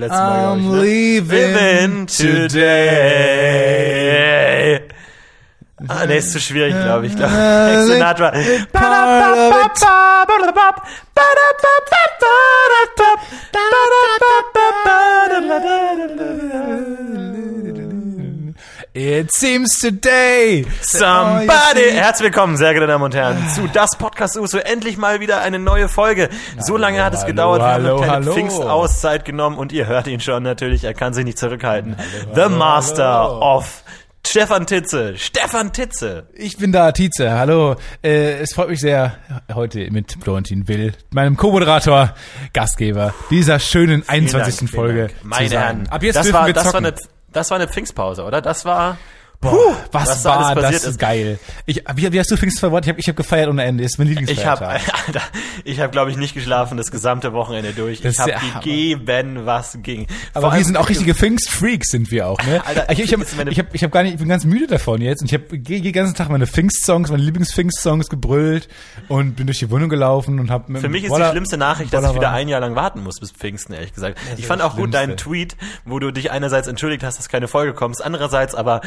Letztes Mal, glaube ich. Ne? leaving today. Ah, nee, ist zu schwierig, glaube ich. Glaub. Frank Sinatra. It. Seems today. Somebody. Herzlich willkommen, sehr geehrte Damen und Herren, zu Das Podcast USO. Endlich mal wieder eine neue Folge. So lange hat es hallo, gedauert. Wir haben hallo, eine hallo. Pfingstauszeit genommen und ihr hört ihn schon natürlich. Er kann sich nicht zurückhalten. The Master hallo. of Stefan Titze. Stefan Titze. Ich bin da, Tietze. Hallo. Äh, es freut mich sehr, heute mit Florentin Will, meinem Co-Moderator, Gastgeber dieser schönen 21. Vielen Dank, Folge. Meine. Herren. Ab jetzt das dürfen war, wir das war, zocken. eine, das war eine Pfingstpause, oder? Das war... Boah, was, was da alles war passiert das ist. geil. Ich, wie, wie hast du Pfingst verworten? Ich habe ich hab gefeiert ohne Ende. Ist mein Ich habe, Lieblingsfeiertag. Alter, ich habe, glaube ich, nicht geschlafen das gesamte Wochenende durch. Das Ich habe Hammer. gegeben, was ging. Aber Vor wir sind auch richtige Pfingstfreaks, sind wir auch, ne? Alter, ich ich habe ich hab, ich hab gar nicht, ich bin ganz müde davon jetzt. Und ich habe den ganzen Tag meine Pfingstsongs, meine Lieblings-Pfingstsongs gebrüllt und bin durch die Wohnung gelaufen und habe Für mich ist die schlimmste Nachricht, dass ich wieder ein Jahr lang warten muss bis Pfingsten, ehrlich gesagt. Ich fand auch gut deinen. Tweet, wo du dich einerseits entschuldigt hast, dass keine Folge kommst, andererseits aber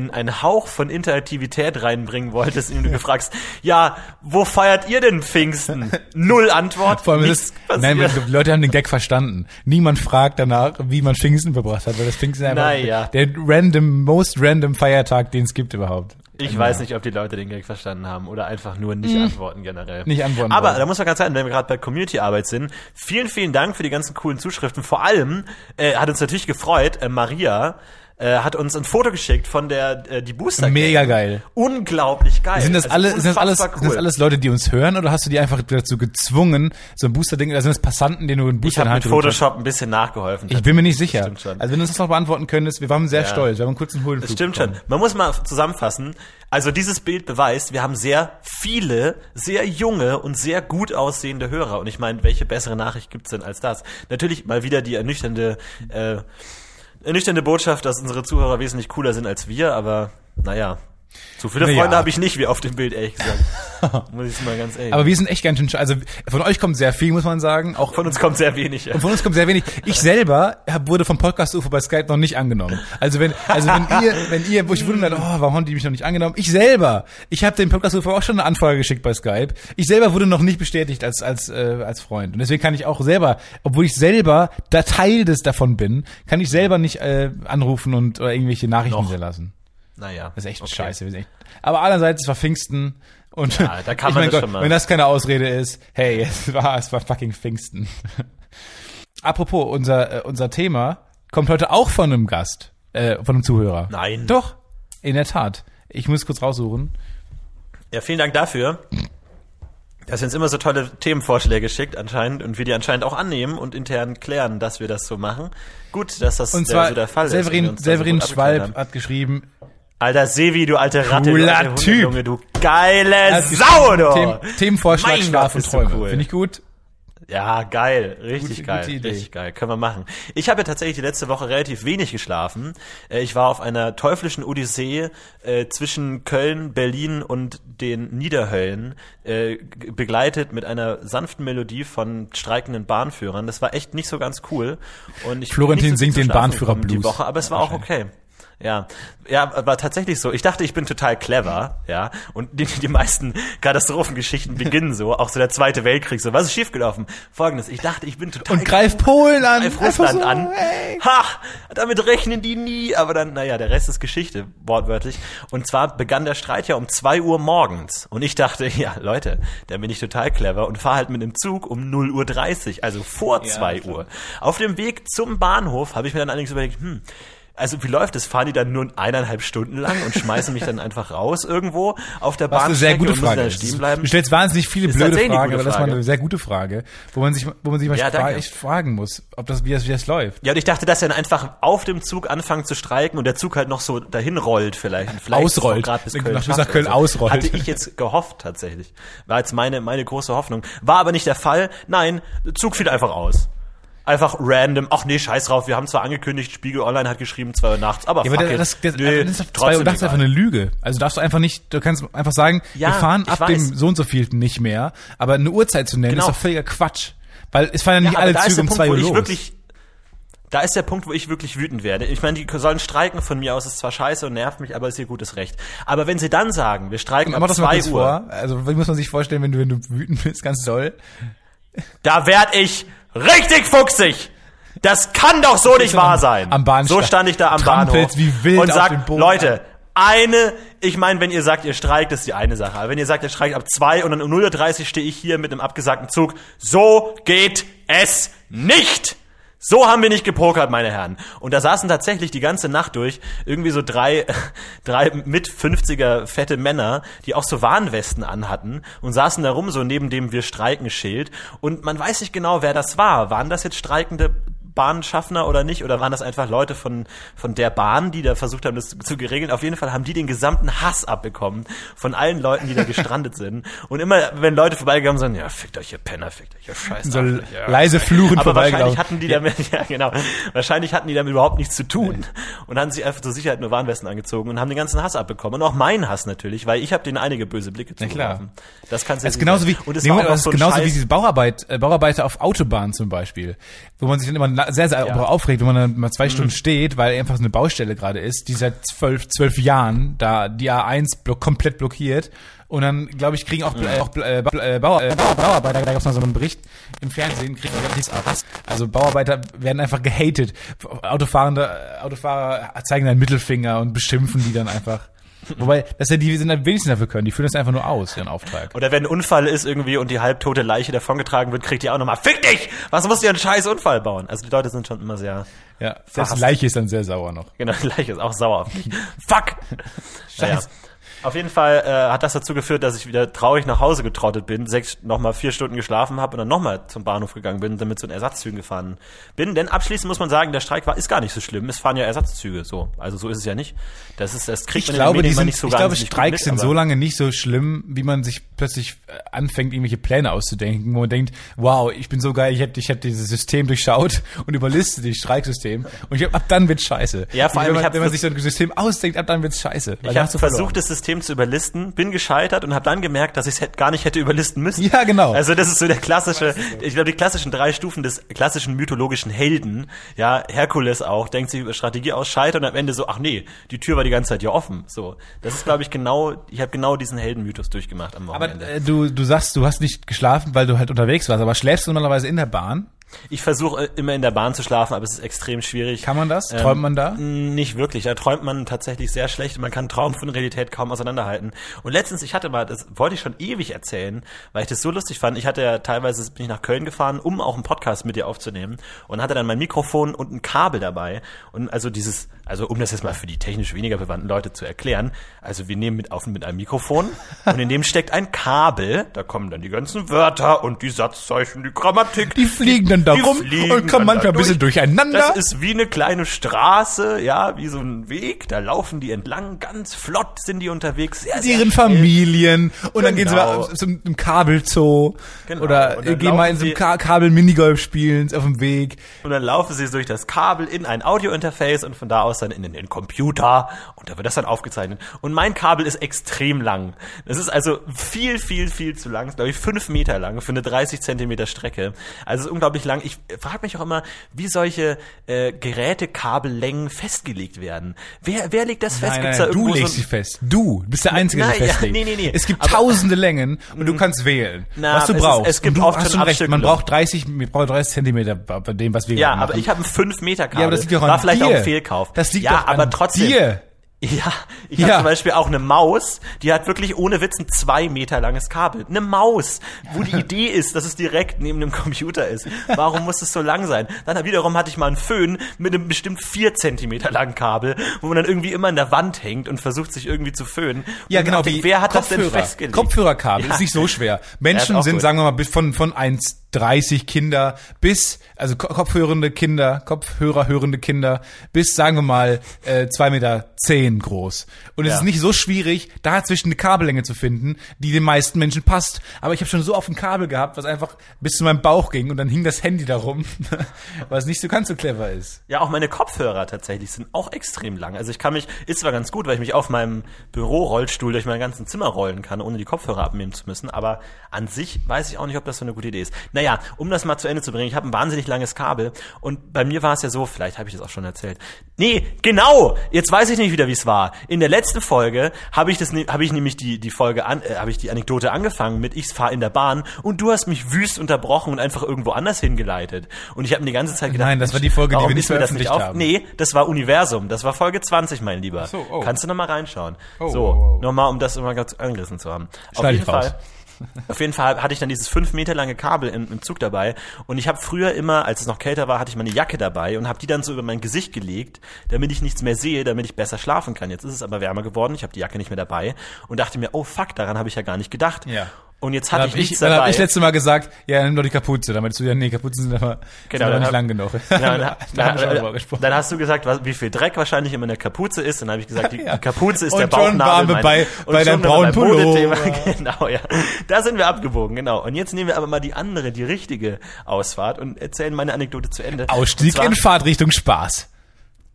einen, einen Hauch von Interaktivität reinbringen wolltest, indem du gefragt hast, ja, wo feiert ihr denn Pfingsten? Null Antwort, Vor allem ist, nein, Leute haben den Gag verstanden. Niemand fragt danach, wie man Pfingsten verbracht hat, weil das Pfingsten einfach Naja. der random, most random Feiertag, den es gibt überhaupt. Ich weiß nicht, ob die Leute den Gag verstanden haben oder einfach nur nicht antworten generell. Nicht antworten Aber wollen. da muss man ganz sagen, wenn wir gerade bei Community-Arbeit sind, vielen, vielen Dank für die ganzen coolen Zuschriften. Vor allem äh, hat uns natürlich gefreut, äh, Maria äh, hat uns ein Foto geschickt von der äh, die Booster. Mega geil. Unglaublich geil. Sind das Also alle, sind das alles, unfassbar sind das cool. alles Leute, die uns hören, oder hast du die einfach dazu gezwungen, so ein Booster-Ding, oder sind das Passanten, denen du einen Ich Booster in habe mit Photoshop ein bisschen nachgeholfen. Ich bin mir nicht sicher. Stimmt schon. Also wenn du uns das noch beantworten könntest, wir waren sehr stolz, wir haben einen kurzen Hohlenflug Das stimmt bekommen. schon. Man muss mal zusammenfassen. Also dieses Bild beweist, wir haben sehr viele, sehr junge und sehr gut aussehende Hörer. Und ich meine, welche bessere Nachricht gibt's denn als das? Natürlich mal wieder die ernüchternde äh, ernüchternde Botschaft, dass unsere Zuhörer wesentlich cooler sind als wir, aber naja. So viele Naja. Freunde habe ich nicht wie auf dem Bild, ehrlich gesagt. Muss ich mal ganz ehrlich. Aber wir sind echt ganz schön, sch- also von euch kommt sehr viel, muss man sagen. Auch von uns kommt sehr wenig. Ja. Und von uns kommt sehr wenig. Ich selber hab, wurde vom Podcast UFO bei Skype noch nicht angenommen. Also wenn, also wenn ihr, wenn ihr, wo ich wundert, oh, warum haben die mich noch nicht angenommen? Ich selber, ich habe dem Podcast UFO auch schon eine Anfrage geschickt bei Skype. Ich selber wurde noch nicht bestätigt als als äh, als Freund. Und deswegen kann ich auch selber, obwohl ich selber da Teil des davon bin, kann ich selber nicht äh, anrufen und oder irgendwelche Nachrichten hinterlassen. Naja. Das ist echt okay. scheiße. Echt, aber andererseits, es war Pfingsten. Und Ja, da kann man das Gott, schon mal. wenn das keine Ausrede ist, hey, es war, es war fucking Pfingsten. Apropos, unser, äh, unser Thema kommt heute auch von einem Gast, äh, von einem Zuhörer. Nein. Doch, in der Tat. Ich muss kurz raussuchen. Ja, vielen Dank dafür. Dass ihr uns immer so tolle Themenvorschläge schickt anscheinend und wir die anscheinend auch annehmen und intern klären, dass wir das so machen. Gut, dass das Und der, zwar, so der Fall ist. Severin, so Severin abgeklärt Schwalb hat geschrieben, Alter, Sevi, du alte Ratte, Cooler du alte Typ. Junge, du geile hat Sau, du! Themen, Themenvorschlag Mein Schlaf und Träume. cool. Finde ich gut. Ja, geil, richtig Gute- geil, gute richtig geil, können wir machen. Ich habe ja tatsächlich die letzte Woche relativ wenig geschlafen. Äh, Ich war auf einer teuflischen Odyssee äh, zwischen Köln, Berlin und den Niederhöllen, äh, begleitet mit einer sanften Melodie von streikenden Bahnführern. Das war echt nicht so ganz cool. Und ich Florentin so singt den Bahnführer gekommen die Blues. Woche, aber es war auch okay. Ja, ja, war tatsächlich so. Ich dachte, ich bin total clever, ja. Und die, die meisten Katastrophengeschichten beginnen so, auch so der Zweite Weltkrieg. So, was ist schiefgelaufen? Folgendes: Ich dachte, ich bin total Und greif Polen an. greif Russland so, an. Ha! Damit rechnen die nie. Aber dann, naja, der Rest ist Geschichte, wortwörtlich. Und zwar begann der Streit ja um zwei Uhr morgens. Und ich dachte, ja, Leute, dann bin ich total clever und fahre halt mit dem Zug um 0 Uhr 30, also vor zwei Uhr. Auf dem Weg zum Bahnhof habe ich mir dann allerdings überlegt, hm, also wie läuft es? Fahren die dann nur eineinhalb Stunden lang und schmeißen mich dann einfach raus irgendwo auf der Was eine sehr gute Frage dann ist. stehen bleiben? Du stellst wahnsinnig viele Ist blöde Fragen, aber das war eine sehr gute Frage, wo man sich, wo man sich mal Ja, fra- echt fragen muss, ob das, wie das, wie das läuft. Ja, und ich dachte, dass er dann einfach auf dem Zug anfangen zu streiken und der Zug halt noch so dahin rollt vielleicht. Und vielleicht Ausrollt. grad bis Nach Köln nach Köln oder so. ausrollt. Hatte ich jetzt gehofft tatsächlich. War jetzt meine, meine große Hoffnung. War aber nicht der Fall. Nein, der Zug fiel einfach aus. Einfach random. Ach nee, scheiß drauf. Wir haben zwar angekündigt, Spiegel Online hat geschrieben, zwei Uhr nachts, aber Ja, fuck aber it. das, das, Nee, das ist zwei trotzdem Uhr nachts einfach eine Lüge. Also darfst du einfach nicht, du kannst einfach sagen, Ja, wir fahren ab weiß. dem so und so vielten nicht mehr, aber eine Uhrzeit zu nennen Genau. ist doch völliger Quatsch. Weil es fahren ja nicht alle Züge um Punkt, zwei Uhr los. wirklich da ist der Punkt, wo ich wirklich wütend werde. Ich meine, die sollen streiken von mir aus, ist zwar scheiße und nervt mich, aber ist ihr gutes Recht. Aber wenn sie dann sagen, wir streiken ab das zwei kurz Uhr, vor. Also wie muss man sich vorstellen, wenn du, wenn du wütend bist, ganz doll. Da werd ich richtig fuchsig. Das kann doch so nicht wahr sein. am Bahnsteig, so stand ich da am trampelst Bahnhof wie wild und sag. Leute, eine, ich meine, wenn ihr sagt, ihr streikt, ist die eine Sache. Aber wenn ihr sagt, ihr streikt ab zwei und dann um 0.30 Uhr stehe ich hier mit einem abgesagten Zug, so geht es nicht. So haben wir nicht gepokert, meine Herren. Und da saßen tatsächlich die ganze Nacht durch irgendwie so drei, drei mit 50er fette Männer, die auch so Warnwesten anhatten und saßen da rum so neben dem Wir streiken Schild. Und man weiß nicht genau, wer das war. Waren das jetzt streikende Bahnschaffner oder nicht? Oder waren das einfach Leute von, von der Bahn, die da versucht haben, das zu geregeln? Auf jeden Fall haben die den gesamten Hass abbekommen von allen Leuten, die da gestrandet sind. Und immer, wenn Leute vorbeigekommen sind, ja, fickt euch, ihr Penner, fickt euch, ihr Scheiß. So leise fluchend Aber wahrscheinlich hatten die damit, ja genau, wahrscheinlich hatten die damit überhaupt nichts zu tun und haben sich einfach zur Sicherheit nur Warnwesten angezogen und haben den ganzen Hass abbekommen. Und auch meinen Hass natürlich, weil ich habe denen einige böse Blicke klar. zugeworfen. Das kannst du ist genauso wie, und es nee, war auch das so genauso wie Scheiß- diese Bauarbeit, äh, Bauarbeiter auf Autobahnen zum Beispiel, wo man sich dann immer sehr, sehr Ja. Mhm. aufregt, wenn man dann mal zwei Stunden steht, weil einfach so eine Baustelle gerade ist, die seit zwölf, zwölf Jahren da die A1 block, komplett blockiert. Und dann, glaube ich, kriegen auch, Mhm. äh, auch äh, Bau, äh, Bauer, äh, Bau- Bauarbeiter, da gab es mal so einen Bericht im Fernsehen, kriegen nichts ab. Also Bauarbeiter werden einfach gehatet. Autofahrende, Autofahrer zeigen dann Mittelfinger und beschimpfen die dann einfach. Wobei, das ja die, die sind am wenigsten dafür können, die führen das einfach nur aus, ihren Auftrag. Oder wenn ein Unfall ist irgendwie und die halbtote Leiche davongetragen wird, kriegt ihr auch nochmal, fick dich! Was musst du einen scheiß Unfall bauen? Also die Leute sind schon immer sehr, Ja, die Leiche ist dann sehr sauer noch. genau, die Leiche ist auch sauer. Fuck! Naja. Auf jeden Fall äh, hat das dazu geführt, dass ich wieder traurig nach Hause getrottet bin, sechs, nochmal vier Stunden geschlafen habe und dann nochmal zum Bahnhof gegangen bin und dann mit so einem Ersatzzügen gefahren bin. Denn abschließend muss man sagen, der Streik war ist gar nicht so schlimm. Es fahren ja Ersatzzüge so. Also so ist es ja nicht. Das ist das kriegt Ich man glaube, in den die Medien sind, nicht so ich glaube, Streiks sind so lange nicht so schlimm, wie man sich plötzlich äh, anfängt, irgendwelche Pläne auszudenken, wo man denkt, wow, ich bin so geil, ich hätte ich hätte dieses System durchschaut und überliste das Streiksystem und ich hab, ab dann wird's scheiße. Ja, vor allem, wenn man, hab wenn man sich so ein System ausdenkt, ab dann wird's scheiße. Ich habe versucht, das System zu überlisten, bin gescheitert und habe dann gemerkt, dass ich es gar nicht hätte überlisten müssen. Ja, genau. Also das ist so der klassische, ich glaube, die klassischen drei Stufen des klassischen mythologischen Helden. Ja, Herkules auch, denkt sich über Strategie aus, scheitert und am Ende so, ach nee, die Tür war die ganze Zeit ja offen. So, das ist, glaube ich, genau, ich habe genau diesen Heldenmythos durchgemacht am aber Wochenende. äh, du, du sagst, du hast nicht geschlafen, weil du halt unterwegs warst, aber schläfst du normalerweise in der Bahn? Ich versuche äh, immer in der Bahn zu schlafen, aber es ist extrem schwierig. Kann man das? Ähm, Träumt man da? Nicht wirklich. Da träumt man tatsächlich sehr schlecht. Man kann Traum von Realität kaum auseinanderhalten. Und letztens, ich hatte mal, das wollte ich schon ewig erzählen, weil ich das so lustig fand. Ich hatte ja teilweise, bin ich nach Köln gefahren, um auch einen Podcast mit dir aufzunehmen und hatte dann mein Mikrofon und ein Kabel dabei. Und also dieses, also um das jetzt mal für die technisch weniger bewandten Leute zu erklären, also wir nehmen mit auf mit einem Mikrofon und in dem steckt ein Kabel, da kommen dann die ganzen Wörter und die Satzzeichen, die Grammatik. Die fliegen dann da Die rum fliegen und kommen manchmal ein bisschen durch. durcheinander. Das ist wie eine kleine Straße, ja, wie so ein Weg. Da laufen die entlang, ganz flott sind die unterwegs. Sehr, mit sehr ihren schnell. Familien und dann gehen sie Genau. mal zum, zum Kabelzoo Genau. oder gehen mal in so einem Ka Kabel-Minigolf spielen auf dem Weg. Und dann laufen sie durch das Kabel in ein Audiointerface und von da aus dann in den, Computer und da wird das dann aufgezeichnet. Und mein Kabel ist extrem lang. Das ist also viel, viel, viel zu lang. Glaube ich fünf Meter lang für eine 30 Zentimeter Strecke. Also es ist unglaublich lang. Ich frage mich auch immer, wie solche äh, Gerätekabellängen festgelegt werden. Wer, wer legt das fest? Nein, nein, da du legst so sie fest. Du bist der Einzige, der sie ja, festlegt. nee, nee, nee. Es gibt Aber- tausende Längen und du kannst wählen, Na, was du es ist- brauchst. es gibt und du hast schon recht, man braucht 30, wir brauchen 30 Zentimeter bei dem, was wir Ja, gerade aber machen. ich habe ein 5 Meter Kabel. Ja, aber das liegt doch an War vielleicht dir. auch ein Fehlkauf. Das liegt ja, aber trotzdem. dir. Ja, ich Ja. habe zum Beispiel auch eine Maus, die hat wirklich ohne Witz ein zwei Meter langes Kabel. Eine Maus, wo die Idee ist, dass es direkt neben dem Computer ist. Warum muss es so lang sein? Dann wiederum hatte ich mal einen Föhn mit einem bestimmt vier Zentimeter langen Kabel, wo man dann irgendwie immer in der Wand hängt und versucht sich irgendwie zu föhnen. Ja, Und genau. dachte, Wie wer hat das denn Kopfhörer. festgelegt? Kopfhörerkabel Ja. ist nicht so schwer. Menschen sind, gut. sagen wir mal, bis von, von 1,30 Kinder bis, also Ko- kopfhörende Kinder, Kopfhörer hörende Kinder, bis, sagen wir mal, äh, 2,10 Meter zehn groß. Und es Ja. ist nicht so schwierig, da zwischen eine Kabellänge zu finden, die den meisten Menschen passt. Aber ich habe schon so auf ein Kabel gehabt, was einfach bis zu meinem Bauch ging und dann hing das Handy darum, was nicht so ganz so clever ist. Ja, auch meine Kopfhörer tatsächlich sind auch extrem lang. Also ich kann mich, ist zwar ganz gut, weil ich mich auf meinem Bürorollstuhl durch mein ganzen Zimmer rollen kann, ohne die Kopfhörer abnehmen zu müssen, aber an sich weiß ich auch nicht, ob das so eine gute Idee ist. Naja, um das mal zu Ende zu bringen, ich habe ein wahnsinnig langes Kabel und bei mir war es ja so, vielleicht habe ich das auch schon erzählt. Nee, genau, jetzt weiß ich nicht wieder, wie es war. In der letzten Folge habe ich das ne- habe ich nämlich die die Folge an äh, habe ich die Anekdote angefangen mit ich fahre in der Bahn und du hast mich wüst unterbrochen und einfach irgendwo anders hingeleitet und ich habe mir die ganze Zeit gedacht, Nein, das war die Folge, die wir nicht veröffentlicht auf? haben. Nee, das war Universum. Das war Folge 20, mein Lieber. so, oh. Kannst du noch mal reinschauen. Oh, so, oh, oh. nochmal, um das immer ganz angerissen zu haben. Auf Schneid jeden ich raus. Auf jeden Fall hatte ich dann dieses fünf Meter lange Kabel im, im Zug dabei und ich habe früher immer, als es noch kälter war, hatte ich meine Jacke dabei und habe die dann so über mein Gesicht gelegt, damit ich nichts mehr sehe, damit ich besser schlafen kann. Jetzt ist es aber wärmer geworden, ich habe die Jacke nicht mehr dabei und dachte mir, oh fuck, daran habe ich ja gar nicht gedacht. Ja. Und jetzt Dann hatte habe ich ich, nichts dann hab dabei. ich letzte Mal gesagt, ja, nimm doch die Kapuze. Dann meinst du, ja, nee, Kapuzen sind aber, sind aber dann nicht hab- lang genug. Da dann, wir dann, gesprochen. dann hast du gesagt, was, wie viel Dreck wahrscheinlich immer in der Kapuze ist. Dann habe ich gesagt, die, Ja. Kapuze ist Und der Bauchnabel. Warme mein- bei- und bei deinem waren wir braunen. Pullover. Genau, ja. Da sind wir abgebogen, genau. Und jetzt nehmen wir aber mal die andere, die richtige Ausfahrt und erzählen meine Anekdote zu Ende. Ausstieg zwar- in Fahrtrichtung Spaß.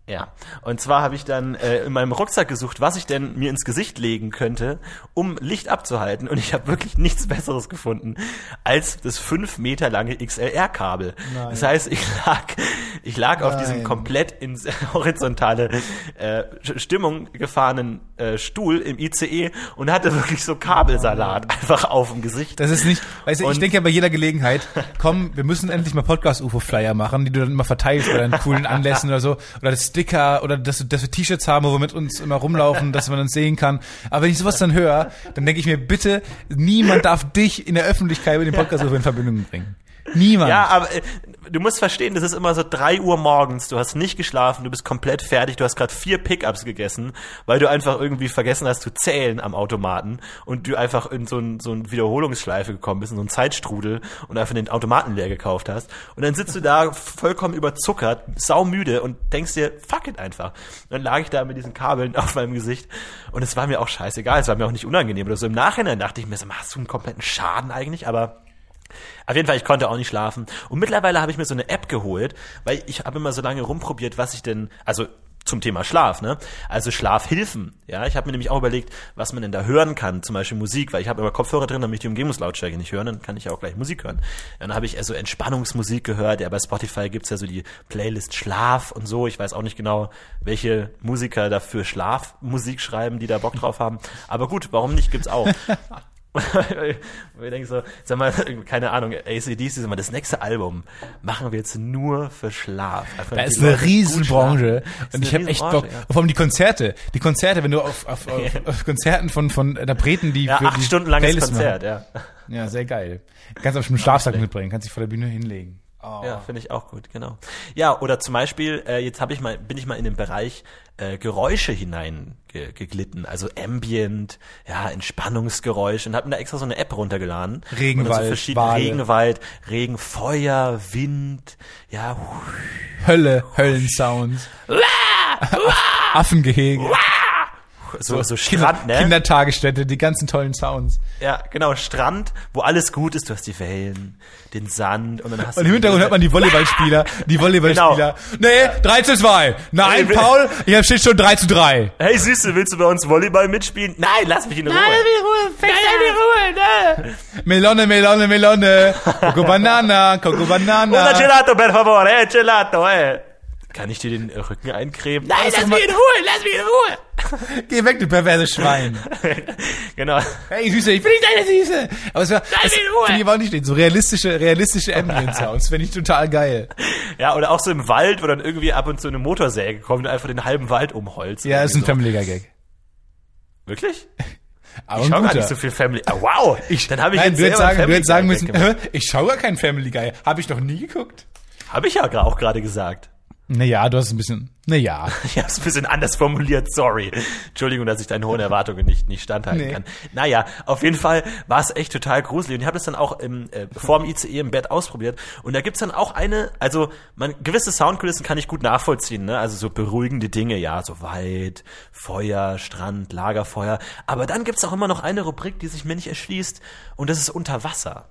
Ja, und zwar habe ich dann äh, in meinem Rucksack gesucht, was ich denn mir ins Gesicht legen könnte, um Licht abzuhalten. Und ich habe wirklich nichts Besseres gefunden als das fünf Meter lange XLR-Kabel. Das heißt, ich lag, ich lag auf diesem komplett ins horizontale äh, Stimmung gefahrenen äh, Stuhl im ICE und hatte wirklich so Kabelsalat einfach auf dem Gesicht. Das ist nicht, weißt du, ich denke ja bei jeder Gelegenheit, komm, wir müssen endlich mal Podcast-UFO-Flyer machen, die du dann immer verteilst bei deinen coolen Anlässen oder so. Oder das Sticker oder dass, dass wir T-Shirts haben, wo wir mit uns immer rumlaufen, dass man uns sehen kann. Aber wenn ich sowas dann höre, dann denke ich mir, bitte, niemand darf dich in der Öffentlichkeit mit dem Podcast-UFO in Verbindung bringen. Niemand. Ja, aber äh, du musst verstehen, das ist immer so drei Uhr morgens, du hast nicht geschlafen, du bist komplett fertig, du hast gerade vier Pickups gegessen, weil du einfach irgendwie vergessen hast zu zählen am Automaten und du einfach in so ein, so ein Wiederholungsschleife gekommen bist, in so einen Zeitstrudel und einfach den Automaten leer gekauft hast. Und dann sitzt du da vollkommen überzuckert, saumüde und denkst dir, fuck it einfach. Und dann lag ich da mit diesen Kabeln auf meinem Gesicht und es war mir auch scheißegal, es war mir auch nicht unangenehm oder so. Im Nachhinein dachte ich mir so, hast du einen kompletten Schaden eigentlich, aber auf jeden Fall, ich konnte auch nicht schlafen. Und mittlerweile habe ich mir so eine App geholt, weil ich habe immer so lange rumprobiert, was ich denn, also zum Thema Schlaf, ne? Also Schlafhilfen. Ja, ich habe mir nämlich auch überlegt, was man denn da hören kann, zum Beispiel Musik, weil ich habe immer Kopfhörer drin, damit ich die Umgebungslautstärke nicht hören, dann kann ich auch gleich Musik hören. Dann habe ich also Entspannungsmusik gehört, ja, bei Spotify gibt's ja so die Playlist Schlaf und so. Ich weiß auch nicht genau, welche Musiker dafür Schlafmusik schreiben, die da Bock drauf haben. Aber gut, warum nicht, gibt's auch. Und ich denke so, sag mal, keine Ahnung, ACDC, sag mal, das nächste Album machen wir jetzt nur für Schlaf. Einfach Da ist eine Riesenbranche. Und ich habe echt Bock. Vor allem die Konzerte. Die Konzerte, wenn du auf, auf, auf, auf Konzerten von, von Interpreten, die Ja, für acht die Stunden langes Playlist Konzert, ja. Machen. Ja, sehr geil. Kannst auf dem Schlafsack mitbringen, kannst dich vor der Bühne hinlegen. Oh. Ja, finde ich auch gut, genau. Ja, oder zum Beispiel, äh, jetzt habe ich mal, bin ich mal in den Bereich äh, Geräusche hinein ge also Ambient, ja, Entspannungsgeräusche und habe mir da extra so eine App runtergeladen. Regenwald, so verschiedene Wale. Regenwald, Regen, Feuer, Wind, ja, Hölle, Höllensounds. Affengehege. So, so Kinder, Strand, ne? Kindertagesstätte, die ganzen tollen Sounds. Ja, genau, Strand, wo alles gut ist. Du hast die Wellen, den Sand und dann hast Und du im Hintergrund hört man die Volleyballspieler, die Volleyballspieler. Nee, 3 zu 2. Nein, Paul, ich hab steht schon 3 zu 3. Hey Süße, willst du bei uns Volleyball mitspielen? Nein, lass mich in Ruhe. Melone, Melone, Melone. Coco Banana, Coco Una Banana. gelato, per favore, eh, gelato, eh. Kann ich dir den Rücken eincremen? Nein, lass mich in Ruhe, lass mich in Ruhe. Geh weg, du perverse Schwein. genau. Hey, Süße, ich bin nicht deine Süße. Aber es war, das in Ruhe. finde ich auch nicht stehen. So realistische, realistische Ambient-Sounds. Finde ich total geil. Ja, oder auch so im Wald, wo dann irgendwie ab und zu eine Motorsäge kommt und einfach den halben Wald umholzt. Ja, ist ein Irgendwie Family Guy Gag. so. Wirklich? Aber Ich ein schau gar nicht so viel Family. Ah, wow! Ich, dann habe ich nein, jetzt du hättest sagen, du Family hättest sagen Guy müssen, hä, ich schaue gar keinen Family Guy. Habe ich noch nie geguckt. Habe ich ja auch gerade gesagt. Naja, du hast ein bisschen, naja. Ich habe es ein bisschen anders formuliert, sorry. Entschuldigung, dass ich deinen hohen Erwartungen nicht, nicht standhalten Nee. kann. Naja, auf jeden Fall war es echt total gruselig. Und ich habe das dann auch im, äh, vor dem ICE im Bett ausprobiert. Und da gibt's dann auch eine, also man, gewisse Soundkulissen kann ich gut nachvollziehen, ne? Also so beruhigende Dinge, ja, so Wald, Feuer, Strand, Lagerfeuer. Aber dann gibt's auch immer noch eine Rubrik, die sich mir nicht erschließt. Und das ist unter Wasser.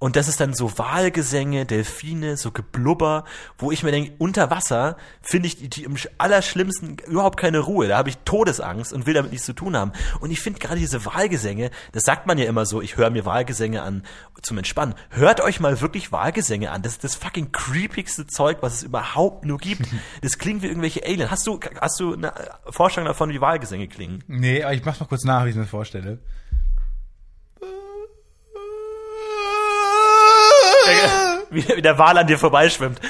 Und das ist dann so Walgesänge, Delfine, so Geblubber, wo ich mir denke, unter Wasser finde ich die, die im sch- allerschlimmsten überhaupt keine Ruhe. Da habe ich Todesangst und will damit nichts zu tun haben. Und ich finde gerade diese Wahlgesänge, das sagt man ja immer so, ich höre mir Wahlgesänge an zum Entspannen. Hört euch mal wirklich Wahlgesänge an. Das ist das fucking creepigste Zeug, was es überhaupt nur gibt. Das klingt wie irgendwelche Alien. Hast du, hast du eine Vorstellung davon, wie Wahlgesänge klingen? Nee, aber ich mach's mal kurz nach, wie ich mir vorstelle. Wie, wie der Wal an dir vorbeischwimmt.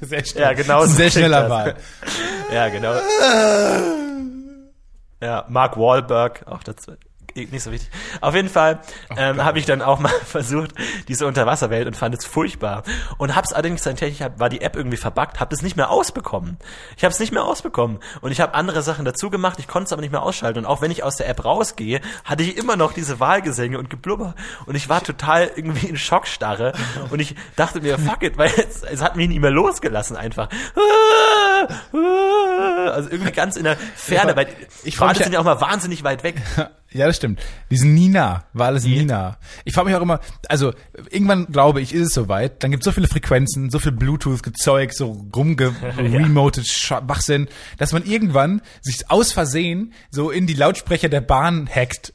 Sehr schnell. Ja, genau so sehr schneller. Wahl. Ja, genau. Ja, Mark Wahlberg, auch dazu. Nicht so wichtig. Auf jeden Fall ähm, habe ich dann auch mal versucht, diese Unterwasserwelt und fand es furchtbar. Und hab's allerdings dann tatsächlich, hab- war die App irgendwie verbuggt, habe das nicht mehr ausbekommen. Ich habe es nicht mehr ausbekommen. Und ich habe andere Sachen dazu gemacht, ich konnte es aber nicht mehr ausschalten. Und auch wenn ich aus der App rausgehe, hatte ich immer noch diese Wahlgesänge und Geblubber. Und ich war total irgendwie in Schockstarre. Und ich dachte mir, fuck it, weil es, es hat mich nicht mehr losgelassen einfach. Also irgendwie ganz in der Ferne, weil Ich Wale mich sind ja auch mal wahnsinnig weit weg. Ja, das stimmt. Die sind nie nah. War alles Nee. nah. Ich frage mich auch immer, also irgendwann glaube ich, ist es soweit, dann gibt es so viele Frequenzen, so viel Bluetooth-Gezeug, so rumgeremoted Schwachsinn, dass man irgendwann sich aus Versehen so in die Lautsprecher der Bahn hackt,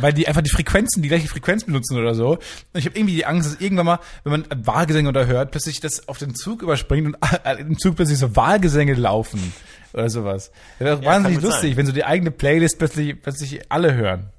weil die einfach die Frequenzen, die gleiche Frequenz benutzen oder so. Und ich habe irgendwie die Angst, dass irgendwann mal, wenn man Wahlgesänge unterhört, plötzlich das auf den Zug überspringt und im Zug plötzlich so Wahlgesänge laufen oder sowas. Das wäre kann wahnsinnig lustig, sein. wenn so die eigene Playlist plötzlich, plötzlich alle hören.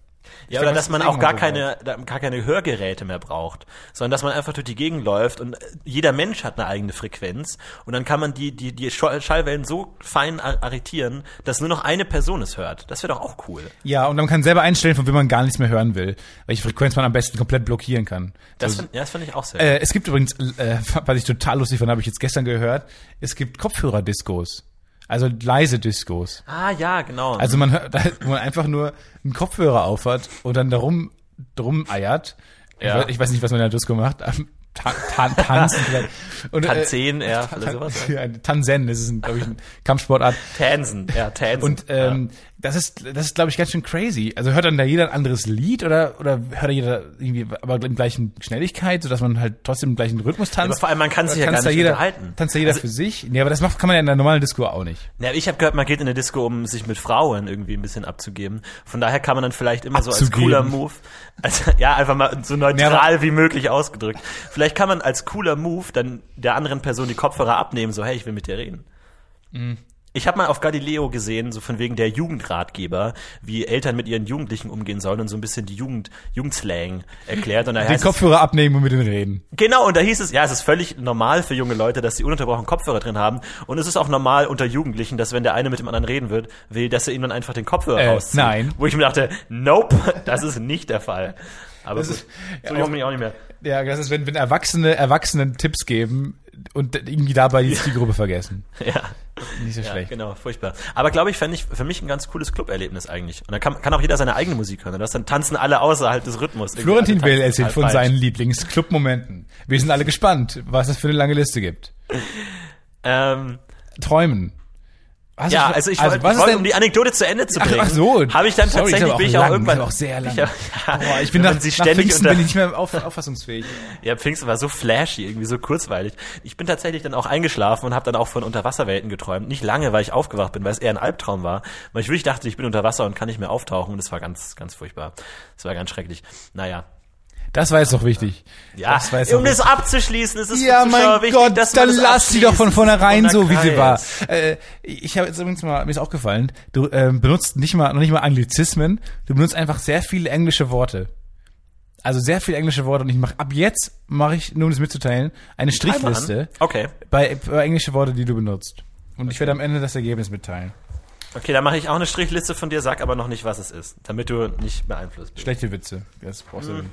Ja, oder dass man auch gar so keine, gar keine Hörgeräte mehr braucht, sondern dass man einfach durch die Gegend läuft und jeder Mensch hat eine eigene Frequenz und dann kann man die, die, die Schall- Schallwellen so fein ar- arretieren, dass nur noch eine Person es hört. Das wäre doch auch cool. Ja, und man kann selber einstellen, von wem man gar nichts mehr hören will, welche Frequenz man am besten komplett blockieren kann. Das, Also, find, ja, das finde ich auch sehr äh, es gibt übrigens, äh, was ich total lustig fand, habe ich jetzt gestern gehört, es gibt Kopfhörer-Discos. Also leise Discos. Ah, ja, genau. Also man hört, da- wo man einfach nur einen Kopfhörer aufhat und dann darum drum eiert. Ja. Ich weiß nicht, was man in der Disco macht. Ta tan tanzen vielleicht. Und, Tanzen, ja, oder sowas. Ja, Tanzen, das ist, glaube ich, eine Kampfsportart. Tansen, ja, Tansen. Und ähm, das ist, das ist, glaube ich, ganz schön crazy. Also hört dann da jeder ein anderes Lied oder oder hört da jeder irgendwie aber in gleichen Schnelligkeit, sodass man halt trotzdem im gleichen Rhythmus tanzt? aber vor allem, man kann sich ja gar da nicht jeder, unterhalten. Tanzt da jeder Also- für sich? Nee, aber das macht, kann man ja in der normalen Disco auch nicht. Ja, ich habe gehört, man geht in eine Disco, um sich mit Frauen irgendwie ein bisschen abzugeben. Von daher kann man dann vielleicht immer so als Abzugeben. cooler Move, also, ja, einfach mal so neutral Ja, wie möglich ausgedrückt. Vielleicht kann man als cooler Move dann der anderen Person die Kopfhörer abnehmen, so, hey, ich will mit dir reden. Mhm. Ich habe mal auf Galileo gesehen, so von wegen der Jugendratgeber, wie Eltern mit ihren Jugendlichen umgehen sollen und so ein bisschen die Jugend, Jugendslang erklärt. Und da Den heißt es, Kopfhörer abnehmen und mit denen reden. Genau, und da hieß es, ja, es ist völlig normal für junge Leute, dass sie ununterbrochen Kopfhörer drin haben. Und es ist auch normal unter Jugendlichen, dass wenn der eine mit dem anderen reden wird, will, dass er ihm dann einfach den Kopfhörer Äh, rauszieht. nein. Wo ich mir dachte, nope, das ist nicht der Fall. Aber Das gut, ist- so ja, jung bin ich auch nicht mehr. Ja, das ist, wenn, wenn Erwachsene Erwachsenen Tipps geben und irgendwie dabei die Zielgruppe vergessen. Ja, Nicht so ja schlecht. genau, furchtbar. Aber glaube ich, fände ich für mich ein ganz cooles Club-Erlebnis eigentlich. Und da kann, kann auch jeder seine eigene Musik hören. Und das dann tanzen alle außerhalb des Rhythmus. Irgendwie Florentin Will erzählt von falsch. seinen Lieblingsclub-Momenten. Wir sind alle gespannt, was es für eine lange Liste gibt. Ähm, Träumen. Hast Ja, also ich was wollte, ich denn- um die Anekdote zu Ende zu Ach, bringen. ach so. Habe ich dann Sorry, tatsächlich, aber bin ich auch lang, irgendwann. auch sehr lang. Ich hab, ja, Boah, ich bin nach, sie nach ständig Pfingsten bin ich nicht mehr auf, auffassungsfähig. Ja, Pfingsten war so flashy, irgendwie so kurzweilig. Ich bin tatsächlich dann auch eingeschlafen und habe dann auch von Unterwasserwelten geträumt. Nicht lange, weil ich aufgewacht bin, weil es eher ein Albtraum war. Weil ich wirklich dachte, ich bin unter Wasser und kann nicht mehr auftauchen. Und das war ganz, ganz furchtbar. Das war ganz schrecklich. Naja. Das war jetzt doch wichtig. Ja, das war jetzt um das abzuschließen, ist es Ja, für Zuschauer mein wichtig, Gott, dass dann lass sie doch von vornherein so, wie sie war. Äh, ich habe jetzt übrigens mal, mir ist aufgefallen, du ähm, benutzt nicht mal, noch nicht mal Anglizismen, du benutzt einfach sehr viele englische Worte. Also sehr viele englische Worte und ich mache, ab jetzt mache ich, nur um das mitzuteilen, eine Strichliste Okay. bei, bei englische Worte, die du benutzt. Und ich werde am Ende das Ergebnis mitteilen. Okay, dann mache ich auch eine Strichliste von dir, sag aber noch nicht, was es ist, damit du nicht beeinflusst bist. Schlechte Witze. Das brauchst du Hm.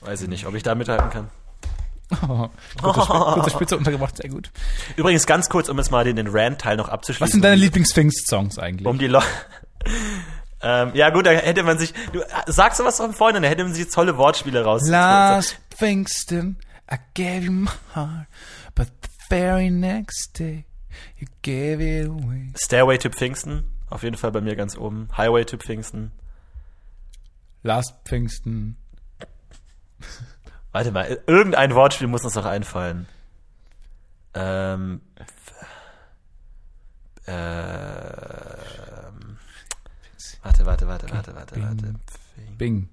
Weiß ich nicht, ob ich da mithalten kann. oh, kurze, Sp kurze Spitze untergebracht, sehr gut. Übrigens ganz kurz, um jetzt mal den, den Rant-Teil noch abzuschließen. Was sind deine Lieblings-Pfingst-Songs eigentlich? Um die Leute. ähm, ja gut, da hätte man sich. Du äh, sagst sowas von Freunden, da hätte man sich tolle Wortspiele raus. Last Pfingsten, I gave you my heart, but the very next day, you gave it away. Stairway to Pfingsten, auf jeden Fall bei mir ganz oben. Highway to Pfingsten. Last Pfingsten. Warte mal, irgendein Wortspiel muss uns noch einfallen. Ähm. Ähm. Warte, warte, warte, warte, warte, warte. Bing.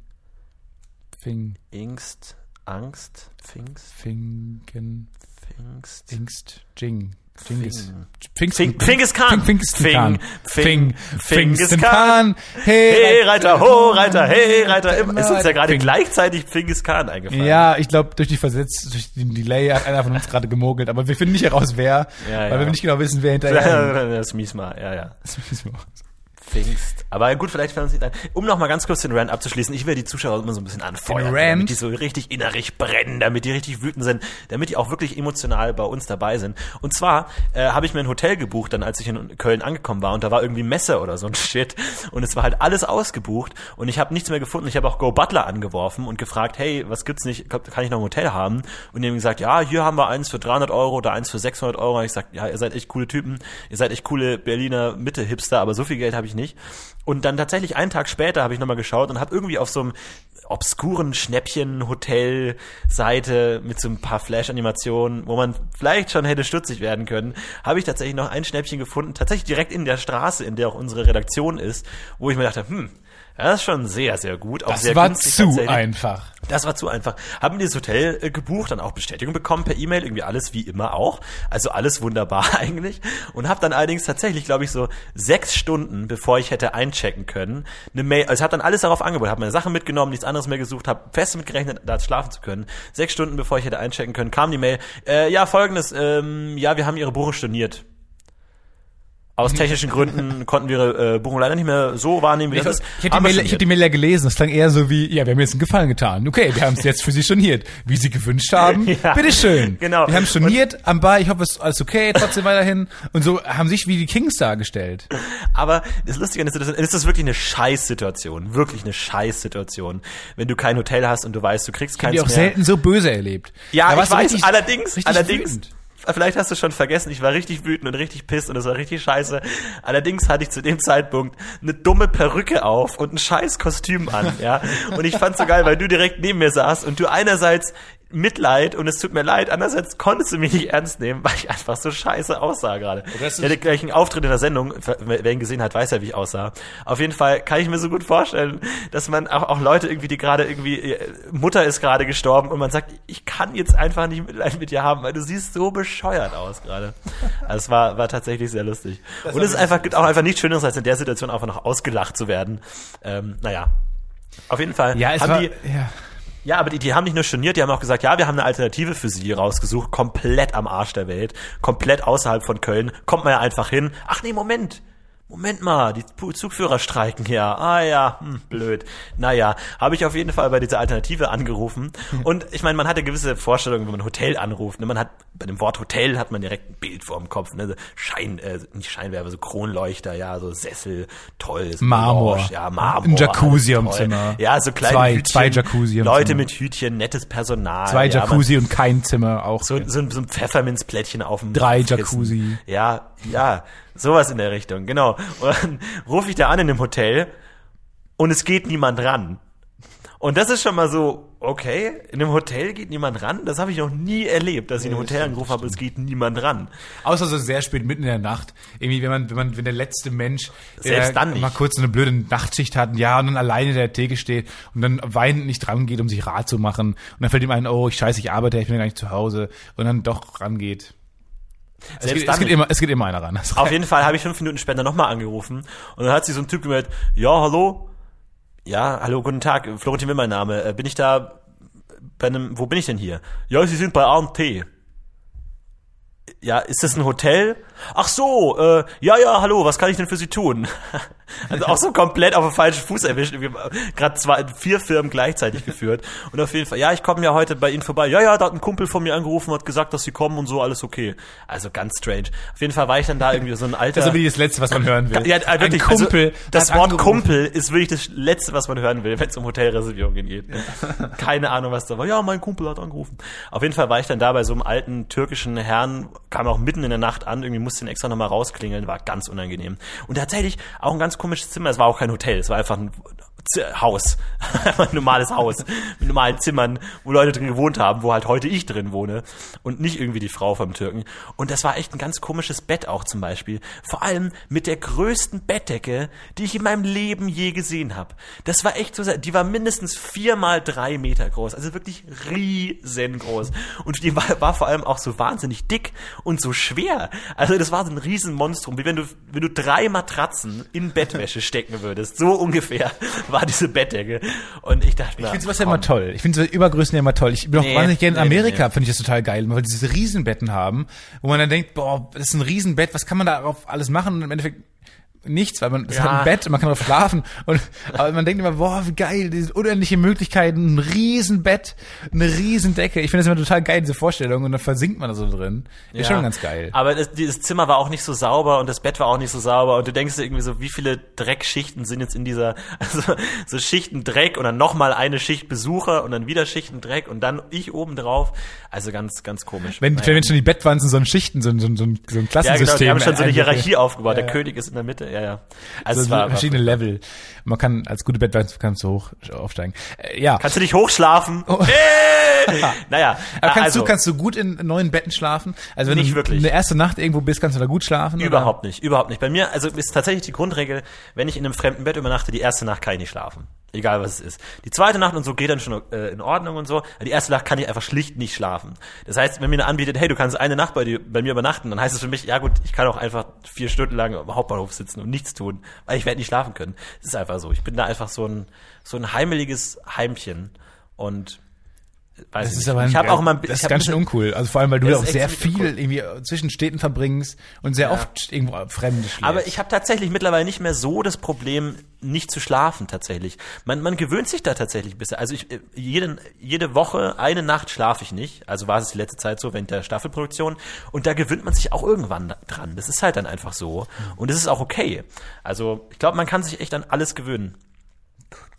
Pfing, Ingst, Angst, Pfingst, Finken, Pfingst. Pfingst, Jing. Jingis. Fing- Pfingsten. Fingiskan. Fing, Pfingstkahn. Fing- Fing, Fingiskan. Pfingstkahn. Hey, Hey Reiter, ho Reiter, hey Reiter. Immer- Ist uns ja gerade gleichzeitig Fingis Khan eingefallen. Ja, ich glaube, durch die Versetz, durch den Delay hat einer von uns gerade gemogelt, aber wir finden nicht heraus, wer, weil wir nicht genau wissen, wer hinterher das ist mies mal, ja, ja. ist. Pfingst. Aber gut, vielleicht fällt uns nicht ein. Um noch mal ganz kurz den Rant abzuschließen, ich will die Zuschauer immer so ein bisschen anfeuern, damit die so richtig innerlich brennen, damit die richtig wütend sind, damit die auch wirklich emotional bei uns dabei sind. Und zwar äh, habe ich mir ein Hotel gebucht, dann als ich in Köln angekommen war und da war irgendwie Messe oder so ein Shit und es war halt alles ausgebucht und ich habe nichts mehr gefunden. Ich habe auch Go Butler angeworfen und gefragt, hey, was gibt's nicht, kann ich noch ein Hotel haben? Und die haben gesagt, ja, hier haben wir eins für 300 Euro oder eins für 600 Euro. Und ich sag, ja, ihr seid echt coole Typen, ihr seid echt coole Berliner Mitte-Hipster, aber so viel Geld habe ich nicht. Und dann tatsächlich einen Tag später habe ich nochmal geschaut und habe irgendwie auf so einem obskuren Schnäppchen-Hotel-Seite mit so ein paar Flash-Animationen, wo man vielleicht schon hätte stutzig werden können, habe ich tatsächlich noch ein Schnäppchen gefunden, tatsächlich direkt in der Straße, in der auch unsere Redaktion ist, wo ich mir dachte, hm, Das ist schon sehr, sehr gut. Auch Das sehr war günstig zu einfach. Das war zu einfach. Haben wir das Hotel äh, gebucht, dann auch Bestätigung bekommen per E-Mail, irgendwie alles wie immer auch. Also alles wunderbar eigentlich. Und habe dann allerdings tatsächlich, glaube ich, so sechs Stunden, bevor ich hätte einchecken können, eine Mail, also habe dann alles darauf angeboten, habe meine Sachen mitgenommen, nichts anderes mehr gesucht, habe fest damit gerechnet, da schlafen zu können. Sechs Stunden, bevor ich hätte einchecken können, kam die Mail, äh, ja, folgendes, ähm, ja, wir haben Ihre Buchung storniert. Aus technischen Gründen konnten wir Ihre äh, Buchung leider nicht mehr so wahrnehmen, wie das ist. Ich habe die, ich hab die Mail ja gelesen. Das klang eher so wie, ja, wir haben jetzt einen Gefallen getan. Okay, wir haben es jetzt für Sie storniert. Wie Sie gewünscht haben. Ja, Bitteschön. genau. Wir haben storniert am Bar. Ich hoffe, es ist alles okay. Trotzdem weiterhin. Und so haben sich wie die Kings dargestellt. Aber das Lustige an der Situation, ist wirklich eine Scheißsituation. Wirklich eine Scheißsituation. Wenn du kein Hotel hast und du weißt, du kriegst Ich habe die keins auch mehr. selten so böse erlebt. Ja, ich weiß, richtig- allerdings, richtig allerdings, wütend. Vielleicht hast du schon vergessen, ich war richtig wütend und richtig pisst und es war richtig scheiße. Allerdings hatte ich zu dem Zeitpunkt eine dumme Perücke auf und ein scheiß Kostüm an, ja. Und ich fand's so geil, weil du direkt neben mir saßt und du einerseits Mitleid und es tut mir leid, andererseits konntest du mich nicht ernst nehmen, weil ich einfach so scheiße aussah gerade. das Ich hatte gleich einen Auftritt in der Sendung, wer ihn gesehen hat, weiß ja, wie ich aussah. Auf jeden Fall kann ich mir so gut vorstellen, dass man auch, auch Leute irgendwie, die gerade irgendwie, äh, Mutter ist gerade gestorben und man sagt, ich kann jetzt einfach nicht Mitleid mit dir haben, weil du siehst so bescheuert aus gerade. Also es war, war tatsächlich sehr lustig. und es ist einfach, gibt auch einfach nichts Schöneres, als in der Situation einfach noch ausgelacht zu werden. Ähm, naja. Auf jeden Fall Ja, es haben war, die, ja. Ja, aber die, die haben nicht nur storniert, die haben auch gesagt, ja, wir haben eine Alternative für sie rausgesucht, komplett am Arsch der Welt, komplett außerhalb von Köln, kommt man ja einfach hin. Ach nee, Moment. Moment mal, die Zugführer streiken ja. Ah ja, hm, blöd. Naja, habe ich auf jeden Fall bei dieser Alternative angerufen. Und ich meine, man hatte gewisse Vorstellungen, wenn man Hotel anruft. Ne? Man hat bei dem Wort Hotel hat man direkt ein Bild vor dem Kopf. Ne? Schein, äh, nicht Scheinwerfer, so Kronleuchter, ja, so Sessel, toll. so Marmor. Orange, ja, Marmor. Ein Jacuzzi toll. Zimmer. Ja, so kleine Zwei- Hütchen, zwei Jacuzzi am Leute Zimmer. mit Hütchen, nettes Personal. Zwei ja, man- Jacuzzi und kein Zimmer auch. so, so, so ein Pfefferminzplättchen auf dem Drei. Jacuzzi. Ja, ja, sowas in der Richtung, genau. Und dann rufe ich da an in dem Hotel und es geht niemand ran. Und das ist schon mal so, okay, in einem Hotel geht niemand ran. Das habe ich noch nie erlebt, dass ich in einem Hotel angerufen habe, es geht niemand ran. Außer so sehr spät mitten in der Nacht. Irgendwie, wenn man, wenn man, wenn der letzte Mensch, Selbst dann nicht. mal kurz eine blöde Nachtschicht hat, ja, und dann alleine in der Theke steht und dann weinend nicht dran geht, um sich Rat zu machen. Und dann fällt ihm ein, oh, ich scheiße, ich arbeite, ich bin ja gar nicht zu Hause. Und dann doch rangeht. Es geht, es, geht immer, es geht immer einer ran. Auf jeden Fall habe ich fünf Minuten später nochmal angerufen und dann hat sich so ein Typ gemeldet, ja, hallo? Ja, hallo, guten Tag, Florentin will mein Name. Äh, Bin ich da bei einem, wo bin ich denn hier? Ja, Sie sind bei A&T. Ja, ist das ein Hotel? Ach so, äh, ja, ja, hallo, was kann ich denn für Sie tun? Also auch so komplett auf den falschen Fuß erwischt. Gerade zwei, vier Firmen gleichzeitig geführt. Und auf jeden Fall, ja, ich komme ja heute bei Ihnen vorbei. Ja, ja, da hat ein Kumpel von mir angerufen und hat gesagt, dass Sie kommen und so, alles okay. Also ganz strange. Auf jeden Fall war ich dann da irgendwie so ein alter... Das ist aber das Letzte, was man hören will. Ja, äh, wirklich, Ein Kumpel. Also, das Wort angerufen. Kumpel ist wirklich das Letzte, was man hören will, wenn es um Hotelreservierungen geht. Keine Ahnung, was da war. Ja, mein Kumpel hat angerufen. Auf jeden Fall war ich dann da bei so einem alten türkischen Herrn, kam auch mitten in der Nacht an, irgendwie musste ihn extra nochmal rausklingeln, war ganz unangenehm. Und tatsächlich auch ein ganz komisches Zimmer. Es war auch kein Hotel, es war einfach ein Z Haus. Ein normales Haus. Mit normalen Zimmern, wo Leute drin gewohnt haben, wo halt heute ich drin wohne. Und nicht irgendwie die Frau vom Türken. Und das war echt ein ganz komisches Bett auch zum Beispiel. Vor allem mit der größten Bettdecke, die ich in meinem Leben je gesehen habe. Das war echt so, die war mindestens vier mal drei Meter groß. Also wirklich riesengroß. Und die war, war vor allem auch so wahnsinnig dick und so schwer. Also das war so ein Riesenmonstrum, wie wenn du, wenn du drei Matratzen in Bettwäsche stecken würdest. So ungefähr war diese Bettdecke. Und ich dachte mir, Ich finde sowas ja immer toll. Ich finde so Übergrößen ja immer toll. Ich bin auch Nee, wahnsinnig gerne in nee, Amerika, nee. finde ich das total geil, weil die diese Riesenbetten haben, wo man dann denkt, boah, das ist ein Riesenbett, was kann man darauf alles machen? Und im Endeffekt nichts, weil man es Ja. hat ein Bett und man kann drauf schlafen und aber man denkt immer, boah, wie geil, diese unendliche Möglichkeiten, ein Riesenbett, eine Riesendecke. Ich finde das immer total geil, diese Vorstellung und dann versinkt man da so drin. Ist Ja. schon ganz geil. Aber das, dieses Zimmer war auch nicht so sauber und das Bett war auch nicht so sauber und du denkst dir irgendwie so, wie viele Dreckschichten sind jetzt in dieser, also so Schichten Dreck und dann nochmal eine Schicht Besucher und dann wieder Schichten Dreck und dann ich oben drauf. Also ganz, ganz komisch. Wenn, Naja. wenn schon die Bettwanzen so ein Schichten, so ein, so ein, so ein ein ja, genau, Klassensystem. die haben schon so eine. Hierarchie aufgebaut. Ja, Der. König ist in der Mitte. Ja, ja. Also So es war, verschiedene war, Level. Man kann als gute Bettlein kannst du hoch aufsteigen. Äh, ja. Kannst du dich hochschlafen? Hey! naja, Aber kannst also, du kannst du gut in neuen Betten schlafen? Also wenn Nicht du wirklich. eine erste Nacht irgendwo bist, kannst du da gut schlafen? oder? Überhaupt nicht, überhaupt nicht. Bei mir, also ist tatsächlich die Grundregel, wenn ich in einem fremden Bett übernachte, die erste Nacht kann ich nicht schlafen. Egal was es ist. Die zweite Nacht und so geht dann schon äh, in Ordnung und so. Die erste Nacht kann ich einfach schlicht nicht schlafen. Das heißt, wenn mir einer anbietet, hey, du kannst eine Nacht bei, dir, bei mir übernachten, dann heißt es für mich, ja gut, ich kann auch einfach vier Stunden lang am Hauptbahnhof sitzen und nichts tun, weil ich werde nicht schlafen können. Das ist einfach so. Ich bin da einfach so ein, so ein heimeliges Heimchen. Und weiß Das ist nicht. aber ein, ich habe auch mal, das ist ganz schön uncool. Also vor allem, weil du Das auch sehr viel uncool. irgendwie zwischen Städten verbringst und sehr oft irgendwo Fremde schläfst. Aber ich habe tatsächlich mittlerweile nicht mehr so das Problem, nicht zu schlafen tatsächlich. Man, man gewöhnt sich da tatsächlich ein bisschen. Also ich, äh, jede, jede Woche, eine Nacht schlafe ich nicht. Also war es die letzte Zeit so während der Staffelproduktion. Und da gewöhnt man sich auch irgendwann dran. Das ist halt dann einfach so. Und es ist auch okay. Also ich glaube, man kann sich echt an alles gewöhnen.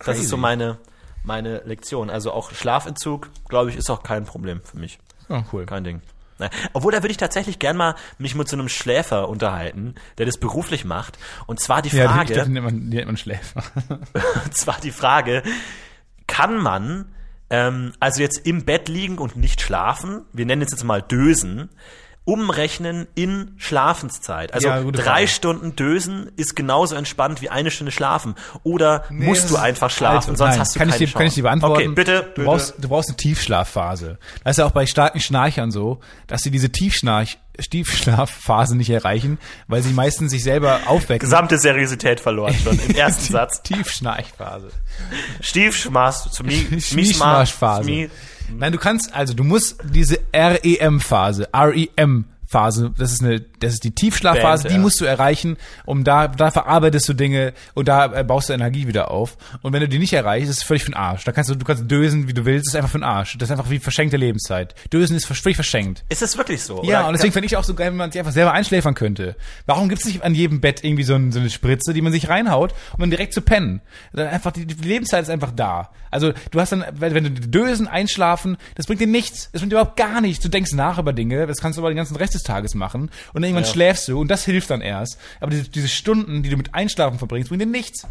Das ist so Crazy. meine, meine Lektion. Also auch Schlafentzug, glaube ich, ist auch kein Problem für mich. oh, cool. Kein Ding. Nein. Obwohl, da würde ich tatsächlich gern mal mich mit so einem Schläfer unterhalten, der das beruflich macht. Und zwar die Ja, Frage, die, die, nennt man, die nennt man Schläfer. und zwar die Frage, kann man ähm, also jetzt im Bett liegen und nicht schlafen, wir nennen es jetzt mal Dösen, umrechnen in Schlafenszeit. Also Ja, drei Frage. Stunden Dösen ist genauso entspannt wie eine Stunde schlafen. Oder Nee, musst du einfach schlafen, Also, sonst nein, hast du kann keine ich dir, Chance. Kann ich dir beantworten? Okay, bitte. Du bitte. brauchst, du brauchst eine Tiefschlafphase. Das ist ja auch bei starken Schnarchern so, dass sie diese Tiefschnarch, Tiefschlafphase nicht erreichen, weil sie meistens sich selber aufwecken. Gesamte Seriosität verloren schon im ersten Satz. Tiefschnarchphase. Stiefschmaß zu mi, Schmischmaschphase. mi, Nein, du kannst, also du musst diese REM-Phase, REM-Phase, das ist eine, das ist die Tiefschlafphase, Band, die ja. musst du erreichen, um da, da verarbeitest du Dinge und da äh, baust du Energie wieder auf. Und wenn du die nicht erreichst, ist es völlig für den Arsch. Da kannst du, du kannst dösen, wie du willst, das ist einfach für den Arsch. Das ist einfach wie verschenkte Lebenszeit. Dösen ist völlig verschenkt. Ist es wirklich so? Ja, und deswegen finde ich auch so geil, wenn man sich einfach selber einschläfern könnte. Warum gibt's nicht an jedem Bett irgendwie so, ein, so eine Spritze, die man sich reinhaut, um dann direkt zu pennen? Dann einfach, die, die Lebenszeit ist einfach da. Also du hast dann, wenn wenn du dösen, einschlafen, das bringt dir nichts. Das bringt dir überhaupt gar nichts. Du denkst nach über Dinge, das kannst du aber den ganzen Rest des Tages machen. Und dann irgendwann Ja. schläfst du und das hilft dann erst. Aber diese, diese Stunden, die du mit Einschlafen verbringst, bringen dir nichts.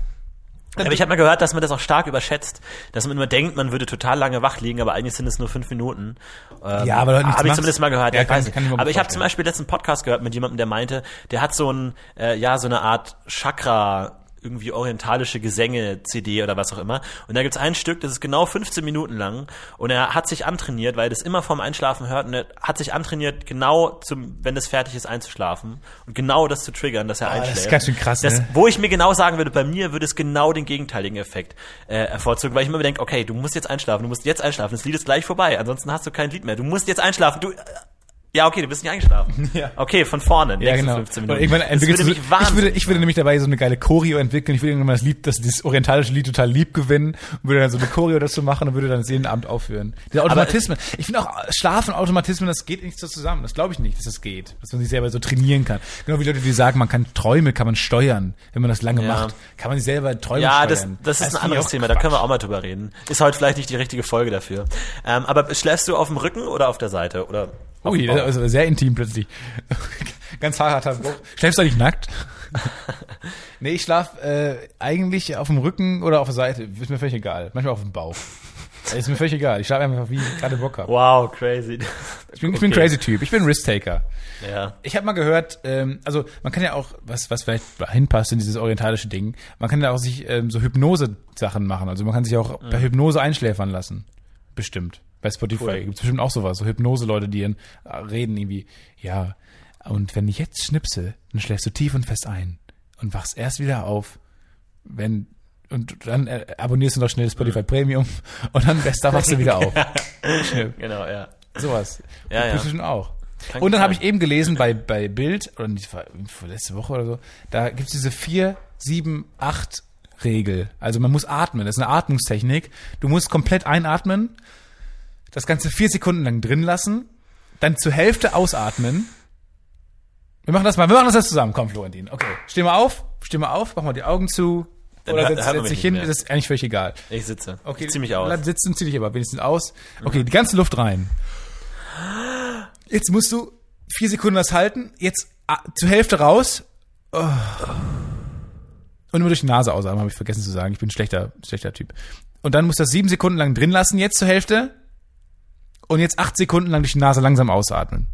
Aber ich habe mal gehört, dass man das auch stark überschätzt, dass man immer denkt, man würde total lange wach liegen, aber eigentlich sind es nur fünf Minuten. Ähm, Ja, aber habe ich zumindest mal gehört. Ja, ich kann- weiß kann ich aber ich habe zum. Beispiel letzten Podcast gehört mit jemandem, der meinte, der hat so ein, äh, ja, so eine Art Chakra irgendwie orientalische Gesänge-CD oder was auch immer. Und da gibt's ein Stück, das ist genau 15 Minuten lang. Und er hat sich antrainiert, weil er das immer vorm Einschlafen hört. Und er hat sich antrainiert, genau zum, wenn es fertig ist, einzuschlafen. Und genau das zu triggern, dass er das ist einschläft. ganz schön krass, das, ne? Wo ich mir genau sagen würde, bei mir würde es genau den gegenteiligen Effekt äh, hervorzugen, weil ich immer denke, okay, du musst jetzt einschlafen, du musst jetzt einschlafen, das Lied ist gleich vorbei, ansonsten hast du kein Lied mehr. Du musst jetzt einschlafen. Du, äh, ja, okay, du bist nicht eingeschlafen. Ja. Okay, von vorne, Ja, genau. 15 Und Minuten. irgendwann das entwickelst würde du, mich ich würde, ich würde nämlich dabei so eine geile Choreo entwickeln. Ich würde irgendwann das Lied, das, dieses orientalische Lied total lieb gewinnen und würde dann so eine Choreo dazu machen und würde dann das jeden Abend aufführen. Diese Automatismen. ich finde auch Schlaf und Automatismen, das geht nicht so zusammen. Das glaube ich nicht, dass das geht. Dass man sich selber so trainieren kann. Genau wie Leute, die sagen, man kann Träume, kann man steuern. Wenn man das lange Ja. macht, kann man sich selber Träume Ja, das, steuern. das ist ein anderes Thema, da Quatsch. können wir auch mal drüber reden. Ist heute vielleicht nicht die richtige Folge dafür. Ähm, aber schläfst du auf dem Rücken oder auf der Seite? Oder Ui, das ist aber sehr intim plötzlich. Ganz harter Bruch. Schläfst du eigentlich nackt? nee, ich schlaf äh, eigentlich auf dem Rücken oder auf der Seite. Ist mir völlig egal. Manchmal auf dem Bauch. Ist mir völlig egal. Ich schlafe einfach, wie ich gerade Bock habe. Wow, crazy. Ich bin, ich bin ein Okay. crazy Typ. Ich bin ein Risk-Taker. Ja. Ich habe mal gehört, ähm, also man kann ja auch, was, was vielleicht hinpasst in dieses orientalische Ding, man kann ja auch sich ähm, so Hypnose-Sachen machen. Also man kann sich auch bei Hypnose einschläfern lassen. Bestimmt. Bei Spotify Cool. gibt's bestimmt auch sowas. So Hypnose-Leute, die dann äh, reden irgendwie, ja, und wenn ich jetzt schnipse, dann schläfst du tief und fest ein und wachst erst wieder auf, wenn und dann äh, abonnierst du noch schnell Spotify Premium und dann best wachst du wieder auf. Genau, ja. Sowas. Ja, ja. Bestimmt auch. Kann und dann habe ich eben gelesen bei, bei Bild, oder nicht, letzte Woche oder so, da gibt's diese 4, 7, 8 Regel. Also man muss atmen. Das ist eine Atmungstechnik. Du musst komplett einatmen, das Ganze vier Sekunden lang drin lassen, dann zur Hälfte ausatmen. Wir machen das mal, wir machen das jetzt zusammen. Komm, Florentin. Okay. Steh mal auf, steh mal auf, mach mal die Augen zu. Dann oder setz, setz dich hin, mehr. das ist eigentlich völlig egal. Ich sitze. Okay, Ich zieh mich aus. Mhm. Bleib sitzen zieh dich aber wenigstens aus. Okay, die ganze Luft rein. Jetzt musst du vier Sekunden das halten. Jetzt ah, zur Hälfte raus. Oh. Und immer durch die Nase ausatmen, habe ich vergessen zu sagen. Ich bin ein schlechter, schlechter Typ. Und dann musst du das sieben Sekunden lang drin lassen, jetzt zur Hälfte. Und jetzt acht Sekunden lang durch die Nase langsam ausatmen.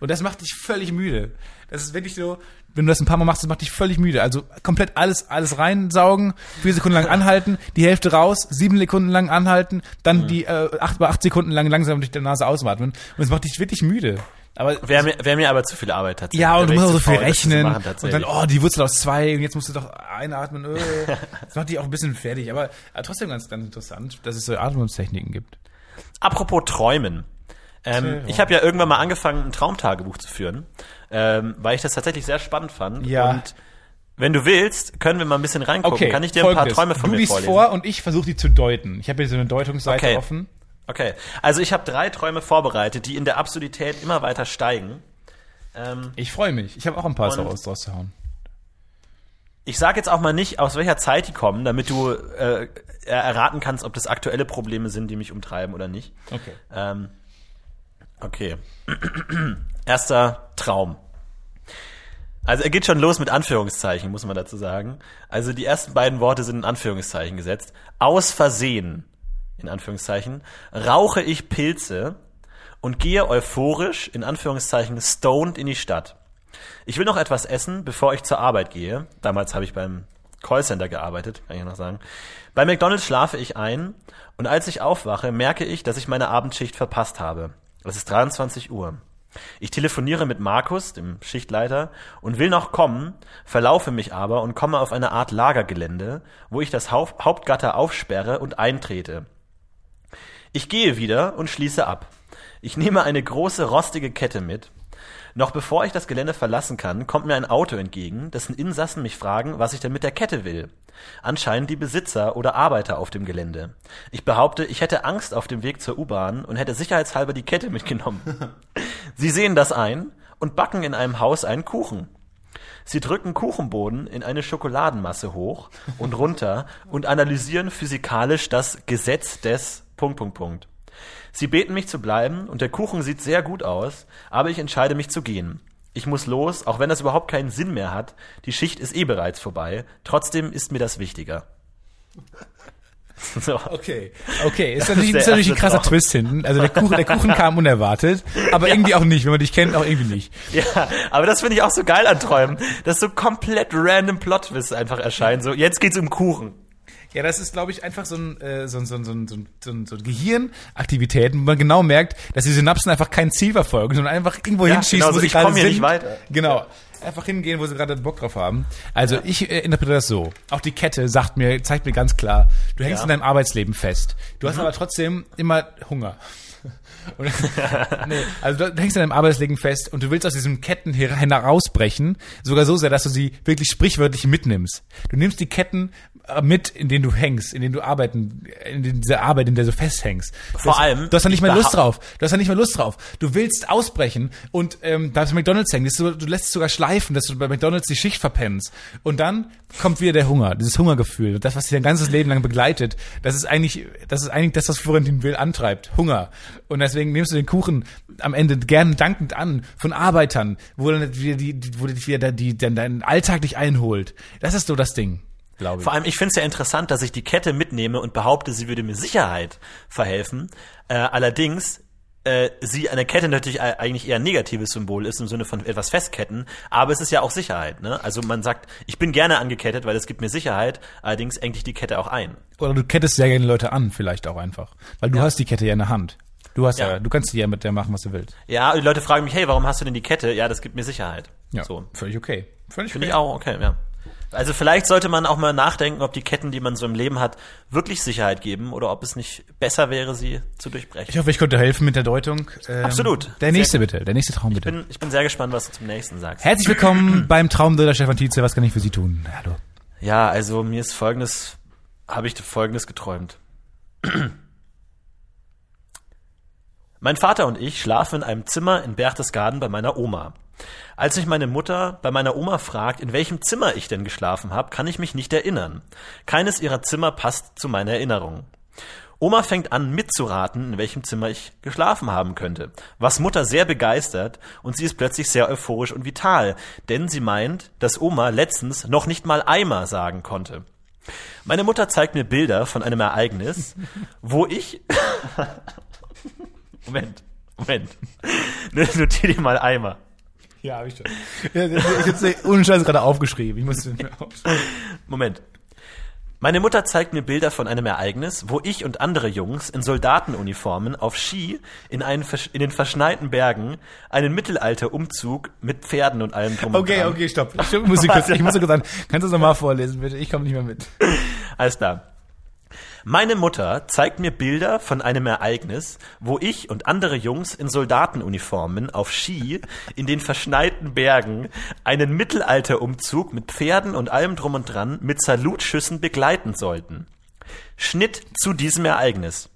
Und das macht dich völlig müde. Das ist wirklich so, wenn du das ein paar Mal machst, das macht dich völlig müde. Also komplett alles, alles reinsaugen, vier Sekunden lang anhalten, die Hälfte raus, sieben Sekunden lang anhalten, dann die äh, acht, bei acht Sekunden lang langsam durch die Nase ausatmen. Und es macht dich wirklich müde. Aber Wäre mir, wär mir aber zu viel Arbeit tatsächlich. ja, und du musst auch so zu viel faul, das rechnen. machen, und dann, tatsächlich. oh, die Wurzel aus zwei und jetzt musst du doch einatmen. Äh. Das macht dich auch ein bisschen fertig. Aber äh, trotzdem ganz, ganz interessant, dass es so Atmungstechniken gibt. Apropos Träumen. Ähm, ich habe ja irgendwann mal angefangen, ein Traumtagebuch zu führen, ähm, weil ich das tatsächlich sehr spannend fand. Ja. Und wenn du willst, können wir mal ein bisschen reingucken. Okay, Kann ich dir ein paar. Träume von du mir liest vorlesen? vor und ich versuche die zu deuten. Ich habe hier so eine Deutungsseite Okay. offen. Okay, also ich habe drei Träume vorbereitet, die in der Absurdität immer weiter steigen. Ähm, Ich freue mich. Ich habe auch ein paar Und- daraus draus zu hauen. Ich sage jetzt auch mal nicht, aus welcher Zeit die kommen, damit du äh, erraten kannst, ob das aktuelle Probleme sind, die mich umtreiben oder nicht. Okay. Ähm, okay. Erster Traum. Also er geht schon los mit Anführungszeichen, muss man dazu sagen. Also die ersten beiden Worte sind in Anführungszeichen gesetzt. Aus Versehen, in Anführungszeichen, rauche ich Pilze und gehe euphorisch, in Anführungszeichen, stoned in die Stadt. Ich will noch etwas essen, bevor ich zur Arbeit gehe. Damals habe ich beim Callcenter gearbeitet, kann ich noch sagen. Bei McDonald's schlafe ich ein und als ich aufwache, merke ich, dass ich meine Abendschicht verpasst habe. Es ist 23 Uhr. Ich telefoniere mit Markus, dem Schichtleiter, und will noch kommen, verlaufe mich aber und komme auf eine Art Lagergelände, wo ich das Haupt Hauptgatter aufsperre und eintrete. Ich gehe wieder und schließe ab. Ich nehme eine große rostige Kette mit. Noch bevor ich das Gelände verlassen kann, kommt mir ein Auto entgegen, dessen Insassen mich fragen, was ich denn mit der Kette will. Anscheinend die Besitzer oder Arbeiter auf dem Gelände. Ich behaupte, ich hätte Angst auf dem Weg zur U-Bahn und hätte sicherheitshalber die Kette mitgenommen. Sie sehen das ein und backen in einem Haus einen Kuchen. Sie drücken Kuchenboden in eine Schokoladenmasse hoch und runter und analysieren physikalisch das Gesetz des Punkt, Punkt, Punkt. Sie beten mich zu bleiben und der Kuchen sieht sehr gut aus, aber ich entscheide mich zu gehen. Ich muss los, auch wenn das überhaupt keinen Sinn mehr hat. Die Schicht ist eh bereits vorbei. Trotzdem ist mir das wichtiger. So. Okay. Okay, ist natürlich, ist natürlich ein krasser Traum. Twist hinten. Also der Kuchen, der Kuchen kam unerwartet, aber irgendwie auch nicht. Wenn man dich kennt, auch irgendwie nicht. Ja, aber das finde ich auch so geil an Träumen, dass so komplett random Plot-Twists einfach erscheinen. So, jetzt geht's um Kuchen. Ja, das ist, glaube ich, einfach so ein, äh, so ein, so ein, so ein, so ein, so ein, Gehirnaktivität, wo man genau merkt, dass die Synapsen einfach kein Ziel verfolgen, sondern einfach irgendwo Ja, hinschießen, genau wo so, sie ich gerade sind. nicht weiter. Genau. Einfach hingehen, wo sie gerade Bock drauf haben. Also ich äh, interpretiere das so. Auch die Kette sagt mir, zeigt mir ganz klar, du hängst Ja. in deinem Arbeitsleben fest. Du hast aber trotzdem immer Hunger. Und, nee, also du hängst in deinem Arbeitsleben fest und du willst aus diesen Ketten herausbrechen, sogar so sehr, dass du sie wirklich sprichwörtlich mitnimmst. Du nimmst die Ketten mit, in denen du hängst, in denen du arbeiten, in dieser Arbeit, in der du festhängst. Vor du hast, allem, du hast da nicht ich mehr Lust drauf. Du hast da nicht mehr Lust drauf. Du willst ausbrechen und ähm, da ist McDonalds hängen. So, du lässt es sogar schleifen, dass du bei McDonalds die Schicht verpennst. Und dann kommt wieder der Hunger, dieses Hungergefühl. Das, was dich dein ganzes Leben lang begleitet, das ist eigentlich, das ist eigentlich das, was Florentin Will antreibt. Hunger. Und deswegen nimmst du den Kuchen am Ende gern dankend an von Arbeitern, wo dann wieder die, wo dich wieder die, dann dein Alltag dich einholt. Das ist so das Ding, glaube ich. Vor allem, ich finde es ja interessant, dass ich die Kette mitnehme und behaupte, sie würde mir Sicherheit verhelfen. Äh, allerdings äh, sie eine Kette natürlich eigentlich eher ein negatives Symbol ist im Sinne von etwas festketten, aber es ist ja auch Sicherheit. Ne? Also man sagt, ich bin gerne angekettet, weil es gibt mir Sicherheit, allerdings engt dich die Kette auch ein. Oder du kettest sehr gerne Leute an, vielleicht auch einfach. Weil du hast die Kette ja in der Hand. Du hast ja, Ja. du kannst ja mit der machen, was du willst. Ja, die Leute fragen mich, hey, warum hast du denn die Kette? Ja, das gibt mir Sicherheit. Ja, So. völlig okay. Völlig Finde ich auch, okay, ja. Also vielleicht sollte man auch mal nachdenken, ob die Ketten, die man so im Leben hat, wirklich Sicherheit geben oder ob es nicht besser wäre, sie zu durchbrechen. Ich hoffe, ich konnte helfen mit der Deutung. Ähm, Absolut. Der Sehr nächste gut. bitte, der nächste Traum Ich bitte. bin, ich bin sehr gespannt, was du zum nächsten sagst. Herzlich willkommen beim Traumdeuter Stefan Tietze. Was kann ich für Sie tun? Hallo. Ja, also mir ist folgendes, habe ich folgendes geträumt. Mein Vater und ich schlafen in einem Zimmer in Berchtesgaden bei meiner Oma. Als mich meine Mutter bei meiner Oma fragt, in welchem Zimmer ich denn geschlafen habe, kann ich mich nicht erinnern. Keines ihrer Zimmer passt zu meiner Erinnerung. Oma fängt an mitzuraten, in welchem Zimmer ich geschlafen haben könnte, was Mutter sehr begeistert und sie ist plötzlich sehr euphorisch und vital, denn sie meint, dass Oma letztens noch nicht mal Eimer sagen konnte. Meine Mutter zeigt mir Bilder von einem Ereignis, wo ich Moment, Moment. Notier dir mal Eimer. Ja, hab ich schon. Ja, ich hab's ohne Scheiß gerade aufgeschrieben. Ich muss den mir aufschreiben. Moment. Meine Mutter zeigt mir Bilder von einem Ereignis, wo ich und andere Jungs in Soldatenuniformen auf Ski in, einen, in den verschneiten Bergen einen Mittelalterumzug mit Pferden und allem drum und Okay, dran. okay, stopp. Stopp, muss ich, kurz, ich muss kurz sagen, kannst du das nochmal vorlesen, bitte? Ich komme nicht mehr mit. Alles klar. Meine Mutter zeigt mir Bilder von einem Ereignis, wo ich und andere Jungs in Soldatenuniformen auf Ski in den verschneiten Bergen einen Mittelalterumzug mit Pferden und allem drum und dran mit Salutschüssen begleiten sollten. Schnitt zu diesem Ereignis.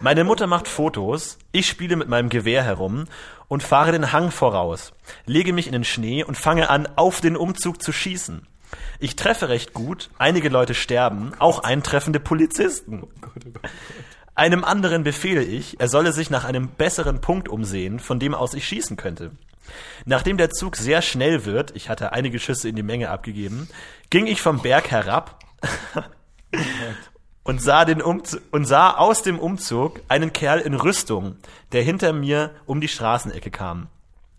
Meine Mutter macht Fotos, ich spiele mit meinem Gewehr herum und fahre den Hang voraus, lege mich in den Schnee und fange an, auf den Umzug zu schießen. Ich treffe recht gut, einige Leute sterben, auch eintreffende Polizisten. Einem anderen befehle ich, er solle sich nach einem besseren Punkt umsehen, von dem aus ich schießen könnte. Nachdem der Zug sehr schnell wird, ich hatte einige Schüsse in die Menge abgegeben, ging ich vom Berg herab und sah, den und sah aus dem Umzug einen Kerl in Rüstung, der hinter mir um die Straßenecke kam.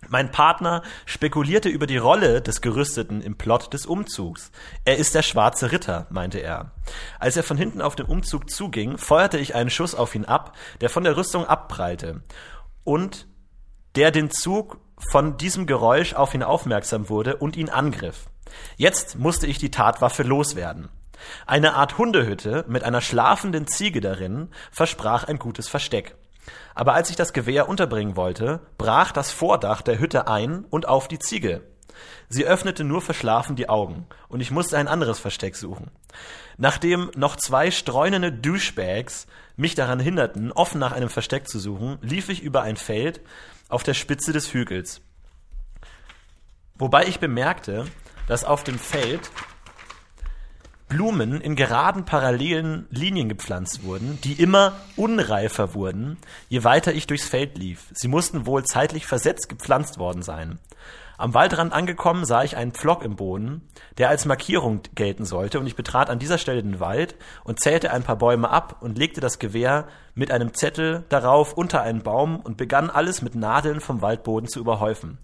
Mein Partner spekulierte über die Rolle des Gerüsteten im Plot des Umzugs. Er ist der schwarze Ritter, meinte er. Als er von hinten auf den Umzug zuging, feuerte ich einen Schuss auf ihn ab, der von der Rüstung abprallte und der den Zug von diesem Geräusch auf ihn aufmerksam wurde und ihn angriff. Jetzt musste ich die Tatwaffe loswerden. Eine Art Hundehütte mit einer schlafenden Ziege darin versprach ein gutes Versteck. Aber als ich das Gewehr unterbringen wollte, brach das Vordach der Hütte ein und auf die Ziege. Sie öffnete nur verschlafen die Augen, und ich musste ein anderes Versteck suchen. Nachdem noch zwei streunende Douchebags mich daran hinderten, offen nach einem Versteck zu suchen, lief ich über ein Feld auf der Spitze des Hügels. Wobei ich bemerkte, dass auf dem Feld Blumen in geraden parallelen Linien gepflanzt wurden, die immer unreifer wurden, je weiter ich durchs Feld lief. Sie mussten wohl zeitlich versetzt gepflanzt worden sein. Am Waldrand angekommen sah ich einen Pflock im Boden, der als Markierung gelten sollte, und ich betrat an dieser Stelle den Wald und zählte ein paar Bäume ab und legte das Gewehr mit einem Zettel darauf unter einen Baum und begann alles mit Nadeln vom Waldboden zu überhäufen.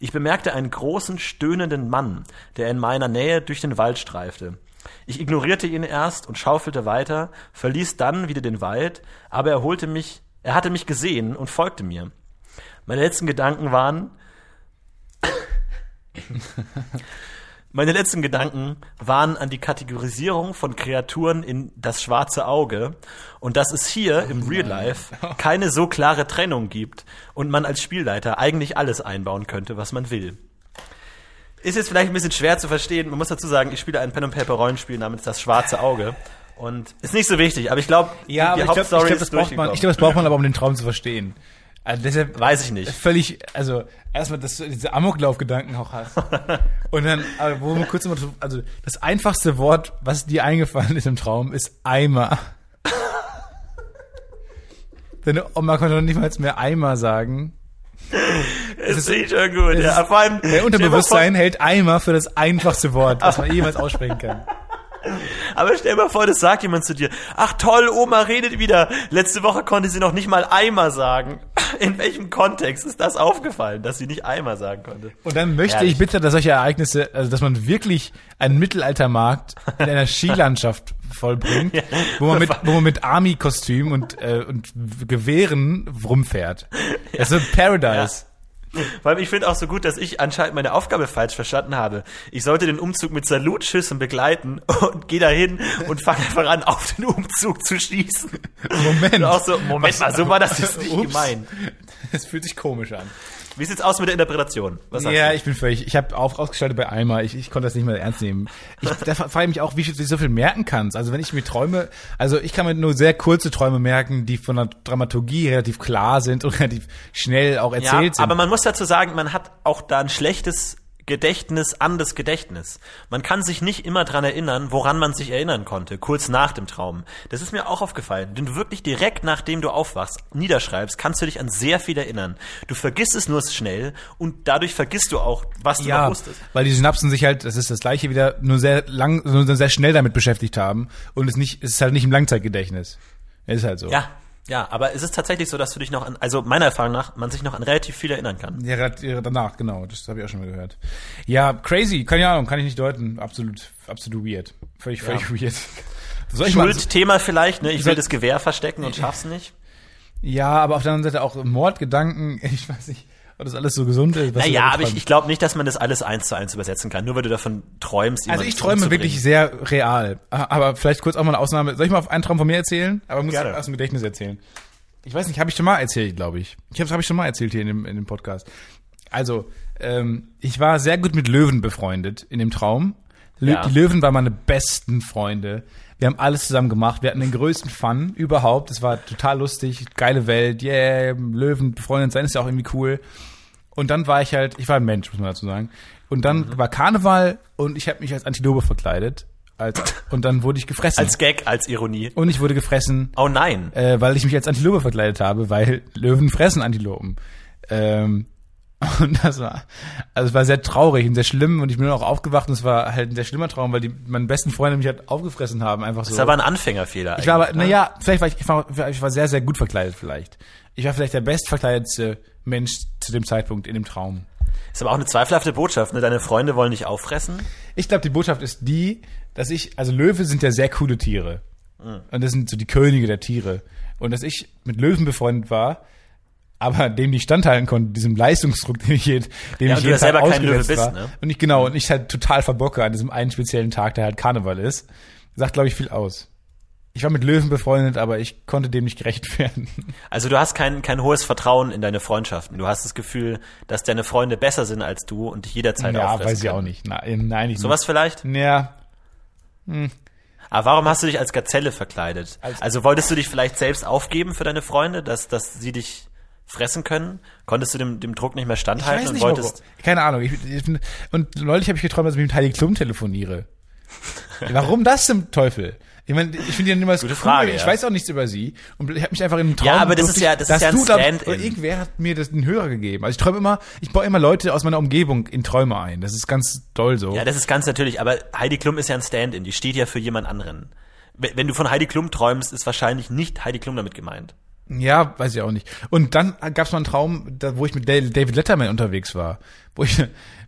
Ich bemerkte einen großen, stöhnenden Mann, der in meiner Nähe durch den Wald streifte. Ich ignorierte ihn erst und schaufelte weiter, verließ dann wieder den Wald, aber er holte mich, er hatte mich gesehen und folgte mir. Meine letzten Gedanken waren, meine letzten Gedanken waren an die Kategorisierung von Kreaturen in das schwarze Auge und dass es hier im Real Life keine so klare Trennung gibt und man als Spielleiter eigentlich alles einbauen könnte, was man will. Ist jetzt vielleicht ein bisschen schwer zu verstehen. Man muss dazu sagen, ich spiele ein Pen and Paper Rollenspiel namens Das Schwarze Auge und ist nicht so wichtig. Aber ich glaube, Ja, aber ich glaube, Hauptstory glaub, das, ist braucht man, ich glaub, das braucht man aber, um den Traum zu verstehen. Also deshalb Weiß ich nicht. völlig, also erstmal, dass du diese Amoklauf-Gedanken auch hast. Und dann, aber wo wir kurz mal, also das einfachste Wort, was dir eingefallen ist im Traum, ist Eimer. Deine Oma konnte noch nicht mal mehr Eimer sagen. ist nicht schon gut. Ja, vor allem Der Unterbewusstsein hält Eimer für das einfachste Wort, was man jemals aussprechen kann. Aber stell dir mal vor, das sagt jemand zu dir. Ach toll, Oma redet wieder. Letzte Woche konnte sie noch nicht mal Eimer sagen. In welchem Kontext ist das aufgefallen, dass sie nicht Eimer sagen konnte? Und dann möchte Herrlich. ich bitte, dass solche Ereignisse, also dass man wirklich einen Mittelaltermarkt in einer Skilandschaft vollbringt, wo man mit, wo man mit Army-Kostüm und, äh, und Gewehren rumfährt. Das ist so Paradise. Weil ich finde auch so gut, dass ich anscheinend meine Aufgabe falsch verstanden habe. Ich sollte den Umzug mit Salutschüssen begleiten und gehe dahin und fange einfach an, auf den Umzug zu schießen. Moment. Und auch so, Moment mal, so war das jetzt nicht Ups. gemeint. Es fühlt sich komisch an. Wie sieht's aus mit der Interpretation? Ja, du? ich bin völlig, ich habe auf, ausgeschaltet bei Eimer, ich, ich konnte das nicht mehr ernst nehmen. Ich, da frage ich mich auch, wie du so viel merken kannst. Also wenn ich mir Träume, also ich kann mir nur sehr kurze Träume merken, die von der Dramaturgie relativ klar sind und relativ schnell auch Ja, erzählt sind. aber man muss dazu sagen, man hat auch da ein schlechtes Gedächtnis an das Gedächtnis. Man kann sich nicht immer dran erinnern, woran man sich erinnern konnte, kurz nach dem Traum. Das ist mir auch aufgefallen. Wenn du wirklich direkt nachdem du aufwachst, niederschreibst, kannst du dich an sehr viel erinnern. Du vergisst es nur schnell und dadurch vergisst du auch, was du noch wusstest. weil die Synapsen sich halt, das ist das gleiche wieder, nur sehr lang, nur sehr schnell damit beschäftigt haben und es nicht, es ist halt nicht im Langzeitgedächtnis. Ist halt so. Ja, ja, aber es ist tatsächlich so, dass du dich noch an, also meiner Erfahrung nach, man sich noch an relativ viel erinnern kann. Ja, ja, danach, genau. Das habe ich auch schon mal gehört. Ja, crazy, keine Ahnung, kann ich nicht deuten. Absolut, absolut weird. Völlig, völlig weird. Soll ich mal, Schuldthema vielleicht, ne? Ich will das Gewehr verstecken und schaff's nicht. ja, aber auf der anderen Seite auch Mordgedanken. Ich weiß nicht, ob das alles so gesund ist. Naja, aber ich, ich glaube nicht, dass man das alles eins zu eins übersetzen kann, nur weil du davon träumst. Also ich träume wirklich sehr real. Aber vielleicht kurz auch mal eine Ausnahme. Soll ich mal auf einen Traum von mir erzählen? Aber muss Gerne. ich aus dem Gedächtnis erzählen. Ich weiß nicht, habe ich schon mal erzählt, glaube ich. Ich habe habe ich schon mal erzählt hier in dem, in dem Podcast. Also, ähm, ich war sehr gut mit Löwen befreundet in dem Traum. Lö Ja. Die Löwen waren meine besten Freunde. Wir haben alles zusammen gemacht. Wir hatten den größten Fun überhaupt. Es war total lustig, geile Welt. Yeah, Löwen befreundet sein ist ja auch irgendwie cool. Und dann war ich halt, ich war ein Mensch, muss man dazu sagen. Und dann Mhm. war Karneval und ich habe mich als Antilope verkleidet. Als, und dann wurde ich gefressen. Als Gag, als Ironie. und ich wurde gefressen, Oh nein. äh, weil ich mich als Antilope verkleidet habe, weil Löwen fressen Antilopen. Ähm, und das war, also es war sehr traurig und sehr schlimm und ich bin auch aufgewacht und es war halt ein sehr schlimmer Traum, weil die meine besten Freunde mich halt aufgefressen haben, einfach so. Das ist aber ein Anfängerfehler. ich war aber, ne? naja, vielleicht war ich, ich war, ich war sehr, sehr gut verkleidet vielleicht. Ich war vielleicht der bestverkleidetste Mensch zu dem Zeitpunkt in dem Traum. Ist aber auch eine zweifelhafte Botschaft, ne? Deine Freunde wollen dich auffressen. Ich glaube, die Botschaft ist die, dass ich, also Löwe sind ja sehr coole Tiere. Mhm. Und das sind so die Könige der Tiere. Und dass ich mit Löwen befreundet war, aber dem nicht standhalten konnte, diesem Leistungsdruck, den ich, jed- dem Ja, ich jeden ja selber Tag kein Löwe ausgesetzt bist, war. ne? Und ich, genau, und ich halt total verbocke an diesem einen speziellen Tag, der halt Karneval ist. Sagt, glaube ich, viel aus. Ich war mit Löwen befreundet, aber ich konnte dem nicht gerecht werden. Also du hast kein, kein hohes Vertrauen in deine Freundschaften. Du hast das Gefühl, dass deine Freunde besser sind als du und dich jederzeit ja, auffressen weiß ich auch nicht. Nein, nein, ich Sowas vielleicht? Ja, Aber warum hast du dich als Gazelle verkleidet? Als- also wolltest du dich vielleicht selbst aufgeben für deine Freunde, dass, dass sie dich fressen können? Konntest du dem, dem Druck nicht mehr Ich standhalten weiß und nicht, wolltest. warum. Keine Ahnung. Ich, ich bin, und neulich habe ich geträumt, dass ich mit Heidi Klum telefoniere. warum das zum Teufel? Ich meine, ich finde die niemals Gute cool. Frage, Ich ja. weiß auch nichts über sie. Und ich habe mich einfach in einem Traum... Ja, aber das ist ja- ich- das ist ja ein du, glaub- Irgendwer hat mir das einen Hörer gegeben. Also ich träume immer, ich baue immer Leute aus meiner Umgebung in Träume ein. Das ist ganz doll so. Ja, das ist ganz natürlich, aber Heidi Klum ist ja ein Stand-in, die steht ja für jemand anderen. Wenn du von Heidi Klum träumst, ist wahrscheinlich nicht Heidi Klum damit gemeint. Ja, weiß ich auch nicht. Und dann gab es mal einen Traum, da, wo ich mit David Letterman unterwegs war. Wo ich,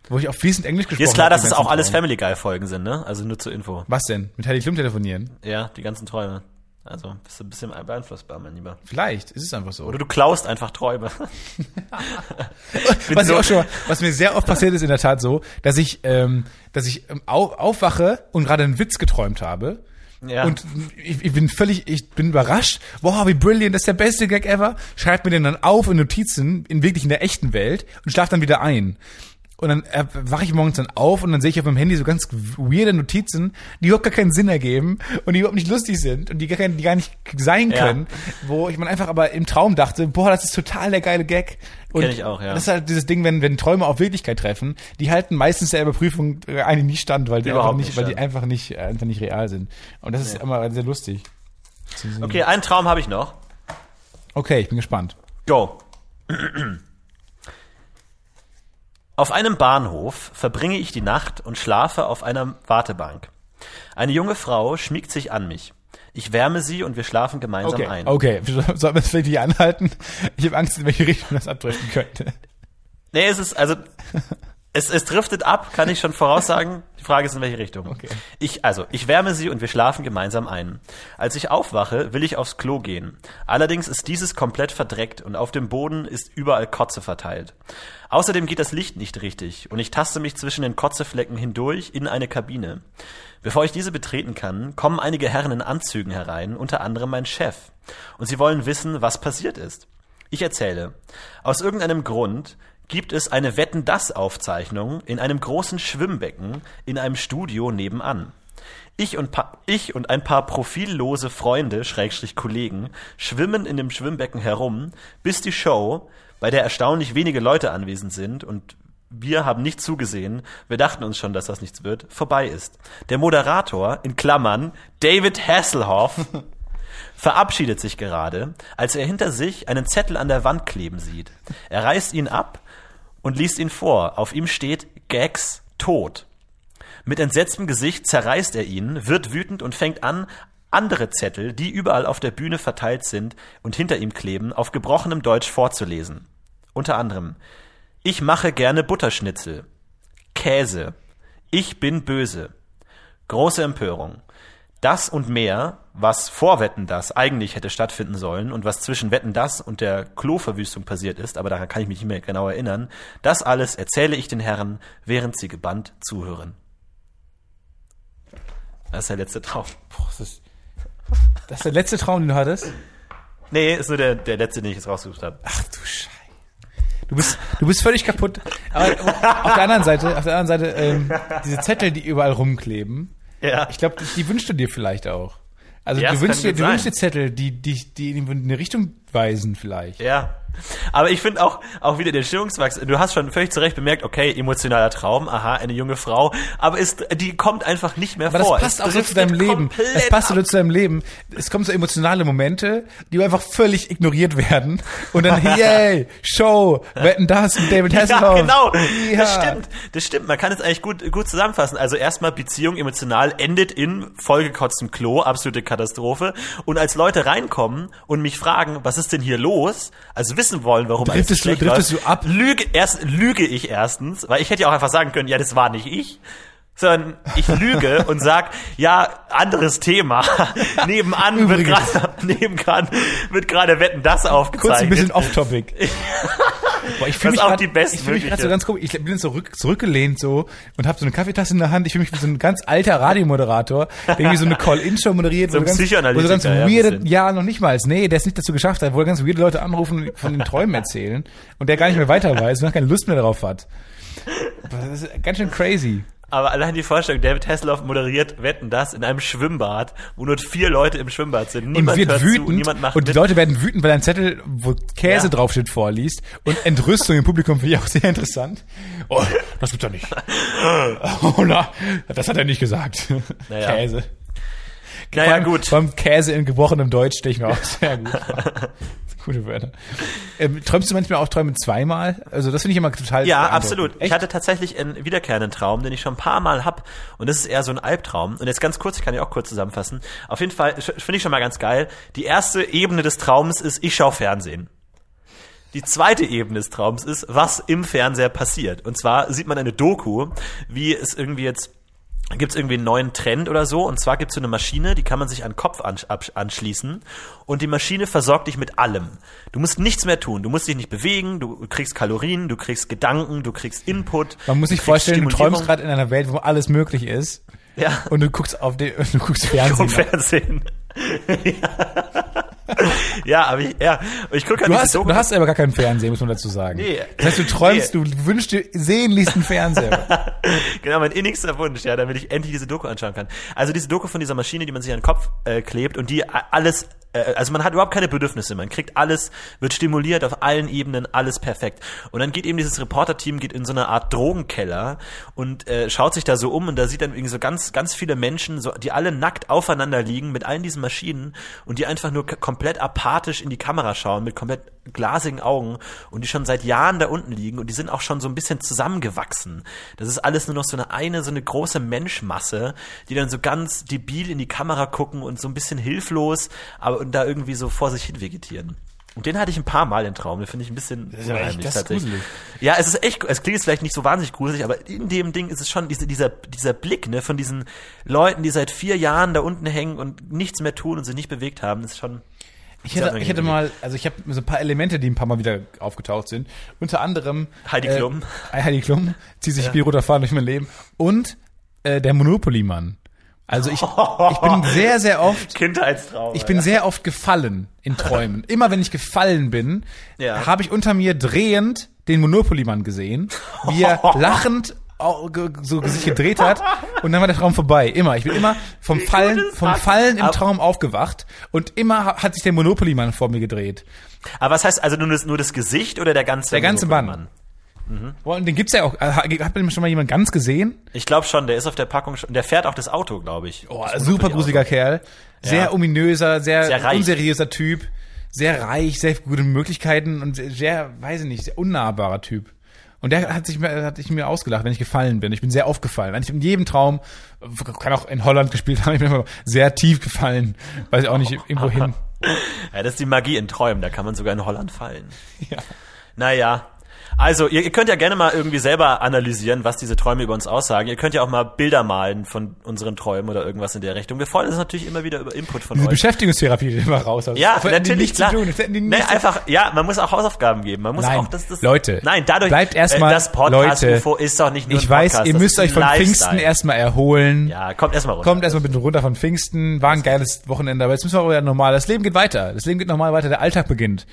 wo ich auch fließend Englisch gesprochen Dir ist klar, habe dass es auch alles Traum. Family Guy Folgen sind, ne? Also nur zur Info. Was denn? Mit Heidi Klum telefonieren? Ja, die ganzen Träume. Also bist du ein bisschen beeinflussbar, mein Lieber. Vielleicht, ist es einfach so. Oder du klaust einfach Träume. was, so- schon, was mir sehr oft passiert ist in der Tat so, dass ich, ähm, dass ich ähm, au, aufwache und gerade einen Witz geträumt habe. Ja. Und ich, ich bin völlig, ich bin überrascht. Wow, wie brilliant, das ist der beste Gag ever. Schreibt mir den dann auf in Notizen, in wirklich in der echten Welt und schlaf dann wieder ein. Und dann äh, wache ich morgens dann auf und dann sehe ich auf meinem Handy so ganz weirde Notizen, die überhaupt gar keinen Sinn ergeben und die überhaupt nicht lustig sind und die gar, kein, die gar nicht sein Ja. können. Wo ich man einfach aber im Traum dachte, boah, das ist total der geile Gag. Und Kenn ich auch, ja. Das ist halt dieses Ding, wenn, wenn Träume auf Wirklichkeit treffen, die halten meistens der Überprüfung äh, eigentlich nicht stand, weil die Überhaupt einfach nicht, nicht weil die einfach nicht, äh, einfach nicht real sind. Und das ist immer sehr lustig. Okay, einen Traum habe ich noch. Okay, ich bin gespannt. Go. Auf einem Bahnhof verbringe ich die Nacht und schlafe auf einer Wartebank. Eine junge Frau schmiegt sich an mich. Ich wärme sie und wir schlafen gemeinsam Okay, ein. okay. Sollen wir das vielleicht hier anhalten? Ich habe Angst, in welche Richtung das abdriften könnte. Nee, es ist, also, es, es driftet ab, kann ich schon voraussagen. Frage ist, in welche Richtung. Okay. Ich, also, ich wärme sie und wir schlafen gemeinsam ein. Als ich aufwache, will ich aufs Klo gehen. Allerdings ist dieses komplett verdreckt und auf dem Boden ist überall Kotze verteilt. Außerdem geht das Licht nicht richtig und ich taste mich zwischen den Kotzeflecken hindurch in eine Kabine. Bevor ich diese betreten kann, kommen einige Herren in Anzügen herein, unter anderem mein Chef. Und sie wollen wissen, was passiert ist. Ich erzähle. Aus irgendeinem Grund gibt es eine Wetten das Aufzeichnung in einem großen Schwimmbecken in einem Studio nebenan. Ich und, ich und ein paar profillose Freunde, Schrägstrich Kollegen, schwimmen in dem Schwimmbecken herum, bis die Show, bei der erstaunlich wenige Leute anwesend sind und wir haben nicht zugesehen, wir dachten uns schon, dass das nichts wird, vorbei ist. Der Moderator, in Klammern, David Hasselhoff, verabschiedet sich gerade, als er hinter sich einen Zettel an der Wand kleben sieht. Er reißt ihn ab und liest ihn vor. Auf ihm steht Gags tot. Mit entsetztem Gesicht zerreißt er ihn, wird wütend und fängt an, andere Zettel, die überall auf der Bühne verteilt sind und hinter ihm kleben, auf gebrochenem Deutsch vorzulesen. Unter anderem Ich mache gerne Butterschnitzel. Käse. Ich bin böse. Große Empörung. Das und mehr, was vor Wetten das eigentlich hätte stattfinden sollen und was zwischen Wetten das und der Kloverwüstung passiert ist, aber daran kann ich mich nicht mehr genau erinnern, das alles erzähle ich den Herren, während sie gebannt zuhören. Das ist der letzte Traum. Boah, das, ist, das ist der letzte Traum, den du hattest? Nee, ist nur der, der letzte, den ich jetzt rausgesucht habe. Ach du Scheiße. Du bist, du bist völlig kaputt. Aber auf der anderen Seite, auf der anderen Seite, ähm, diese Zettel, die überall rumkleben, Ja. ich glaube, die, die wünschst du dir vielleicht auch. Also Ja, du wünschst dir, du wünschst dir Zettel, die, die, die in eine Richtung weisen vielleicht. Ja. Aber ich finde auch, auch wieder den Stimmungswachs. Du hast schon völlig zu Recht bemerkt, okay, emotionaler Traum, aha, eine junge Frau, aber ist, die kommt einfach nicht mehr Aber das vor. passt Es auch so zu deinem Leben. Es passt so zu deinem Leben. Es kommen so emotionale Momente, die einfach völlig ignoriert werden. Und dann, yay, Show, wetten das mit David Hasselhoff. Ja, genau. Ja. Das stimmt. Das stimmt. Man kann es eigentlich gut, gut zusammenfassen. Also erstmal Beziehung emotional endet in vollgekotztem Klo, absolute Katastrophe. Und als Leute reinkommen und mich fragen, was ist denn hier los? Also wissen wollen, warum alles Driftest du- schlecht driftest läuft, du ab? Lüge, erst lüge ich erstens, weil ich hätte ja auch einfach sagen können, ja, das war nicht ich. Sondern ich lüge und sag, ja, anderes Thema. Nebenan wird gerade, nebenan wird gerade Wetten das aufgezeichnet. Kurz ein bisschen off-topic. Boah, ich fühle mich auch grad- die Ich fühle mich gerade so ganz komisch. Ich bin so rück, zurückgelehnt so und habe so eine Kaffeetasse in der Hand. Ich fühle mich wie so ein ganz alter Radiomoderator, der irgendwie so eine Call-In-Show moderiert. So ein ganz, wo so Psychoanalytiker, ganz ja, weirde, ja, noch nicht mal. Nee, der es nicht dazu geschafft hat, wo ganz weirde Leute anrufen und von den Träumen erzählen und der gar nicht mehr weiter weiß und keine Lust mehr darauf hat. Das ist ganz schön crazy. Aber allein die Vorstellung, David Hasselhoff moderiert Wetten das in einem Schwimmbad, wo nur vier Leute im Schwimmbad sind. und Niemand wird hört zu, wütend niemand macht und die mit. Leute werden wütend, weil ein Zettel, wo Käse Ja. draufsteht, vorliest und Entrüstung im Publikum finde ich auch sehr interessant. Oh, das gibt's doch nicht. Oh, na, das hat er nicht gesagt. Naja. Käse. Naja, allem- gut. Allem Käse in gebrochenem Deutsch stelle ich mir auch sehr gut vor. Gute Wörter. Ähm, träumst du manchmal auch Träume zweimal? Also das finde ich immer total Ja, absolut. Ich Echt? hatte tatsächlich einen wiederkehrenden Traum, den ich schon ein paar Mal hab. Und das ist eher so ein Albtraum. Und jetzt ganz kurz, ich kann ja auch kurz zusammenfassen. Auf jeden Fall finde ich schon mal ganz geil. Die erste Ebene des Traums ist, ich schaue Fernsehen. Die zweite Ebene des Traums ist, was im Fernseher passiert. Und zwar sieht man eine Doku, wie es irgendwie jetzt gibt es irgendwie einen neuen Trend oder so. Und zwar gibt es so eine Maschine, die kann man sich an den Kopf anschließen. Und die Maschine versorgt dich mit allem. Du musst nichts mehr tun. Du musst dich nicht bewegen. Du kriegst Kalorien, du kriegst Gedanken, du kriegst Input. Man muss sich vorstellen, du träumst gerade in einer Welt, wo alles möglich ist. Ja. Und du guckst auf den, du guckst Fernsehen. Fernsehen. ja, aber ich, ja, ich gucke halt Du hast, Doku- du hast aber gar keinen Fernseher, muss man dazu sagen. Nee. Das heißt, du träumst, du wünschst dir sehnlichst einen Fernseher. Genau, mein innigster Wunsch, ja, damit ich endlich diese Doku anschauen kann. Also diese Doku von dieser Maschine, die man sich an den Kopf äh, klebt und die alles, also man hat überhaupt keine Bedürfnisse, man kriegt alles, wird stimuliert auf allen Ebenen, alles perfekt. Und dann geht eben dieses Reporter-Team geht in so eine Art Drogenkeller und äh, schaut sich da so um und da sieht dann irgendwie so ganz, ganz viele Menschen, so, die alle nackt aufeinander liegen mit allen diesen Maschinen und die einfach nur komplett apathisch in die Kamera schauen mit komplett glasigen Augen und die schon seit Jahren da unten liegen und die sind auch schon so ein bisschen zusammengewachsen. Das ist alles nur noch so eine eine, so eine große Menschmasse, die dann so ganz debil in die Kamera gucken und so ein bisschen hilflos, aber und da irgendwie so vor sich hin vegetieren. Und den hatte ich ein paar Mal im Traum. Den finde ich ein bisschen ja echt- unheimlich ist tatsächlich. gruselig. Ja, es ist echt, es klingt jetzt vielleicht nicht so wahnsinnig gruselig, aber in dem Ding ist es schon diese, dieser, dieser Blick, ne, von diesen Leuten, die seit vier Jahren da unten hängen und nichts mehr tun und sich nicht bewegt haben, ist schon. Ich hätte, ich hätte mal, also ich habe so ein paar Elemente, die ein paar Mal wieder aufgetaucht sind. Unter anderem Heidi Klum. Äh, Heidi Klum zieht sich wie roter Faden durch mein Leben. Und äh, der Monopoly-Mann. Also ich, ich bin sehr, sehr oft Kindheitstraum. Ich bin sehr oft gefallen in Träumen. Immer wenn ich gefallen bin, Ja. habe ich unter mir drehend den Monopoly-Mann gesehen, wie er lachend so sich gedreht hat und dann war der Traum vorbei. Immer. Ich bin immer vom Fallen, vom? Fallen im Traum aufgewacht und immer ha- hat sich der Monopoly-Mann vor mir gedreht. Aber was heißt also nur das, nur das Gesicht oder der ganze Der ganze Monopoly-Mann? Und den gibt's ja auch. äh, Hat man schon mal jemand ganz gesehen? Ich glaube schon, der ist auf der Packung schon, der fährt auch das Auto, glaube ich. Oh, super gruseliger Kerl. Sehr Ja. ominöser, sehr, Sehr unseriöser Typ. Sehr reich, sehr gute Möglichkeiten und sehr, weiß ich nicht, sehr unnahbarer Typ. Und der hat sich, mir- hat sich mir ausgelacht, wenn ich gefallen bin. Ich bin sehr aufgefallen. Wenn ich in jedem Traum, kann auch in Holland gespielt haben, ich bin immer sehr tief gefallen. Weiß ich auch nicht, irgendwo hin. Ja, das ist die Magie in Träumen, da kann man sogar in Holland fallen. Ja. Naja. Also, ihr, ihr könnt ja gerne mal irgendwie selber analysieren, was diese Träume über uns aussagen. Ihr könnt ja auch mal Bilder malen von unseren Träumen oder irgendwas in der Richtung. Wir freuen uns natürlich immer wieder über Input von Diese euch. Beschäftigungstherapie, die immer raus. Ja, Das hätten die natürlich, klar. Tun. Nee, einfach, ja, man muss auch Hausaufgaben geben. Man muss Nein, auch, das, das, Leute, nein, dadurch, bleibt erstmal, äh, das Podcast Leute, UFO ist doch nicht nur ich weiß, Podcast, ihr müsst euch von Lifestyle. Pfingsten erstmal erholen. Ja, kommt erstmal runter. Kommt erstmal bitte runter von Pfingsten. War ein geiles Wochenende, aber jetzt müssen wir auch wieder normal. Das Leben geht weiter. Das Leben geht normal weiter. Der Alltag beginnt.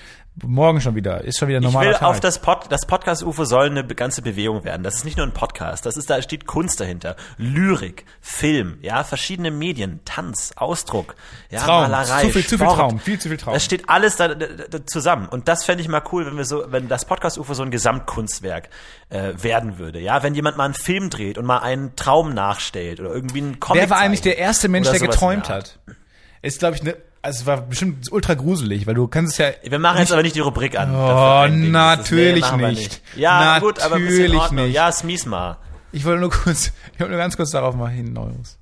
Morgen schon wieder. Ist schon wieder ein Ich will Tag. auf das Pod, das Podcast UFO soll eine ganze Bewegung werden. Das ist nicht nur ein Podcast, das ist da steht Kunst dahinter, Lyrik, Film, ja, verschiedene Medien, Tanz, Ausdruck, ja, Traum. Malerei, Zu viel- zu viel Sport. Traum, viel zu viel Traum. Das steht alles da, da, da zusammen und das fände ich mal cool, wenn wir so, wenn das Podcast UFO so ein Gesamtkunstwerk äh, werden würde, ja, wenn jemand mal einen Film dreht und mal einen Traum nachstellt oder irgendwie einen Comic Wer war eigentlich der erste Mensch, der geträumt hat? Ist, glaube ich, ne, also es war bestimmt ultra gruselig, weil du kannst es ja. Wir machen jetzt aber nicht die Rubrik an. Oh, natürlich machen wir nicht. Ja, gut, aber ein bisschen in Natürlich Ordnung. nicht. Ja, smies mal. Ich wollte nur kurz, ich wollte nur ganz kurz darauf mal hinaus.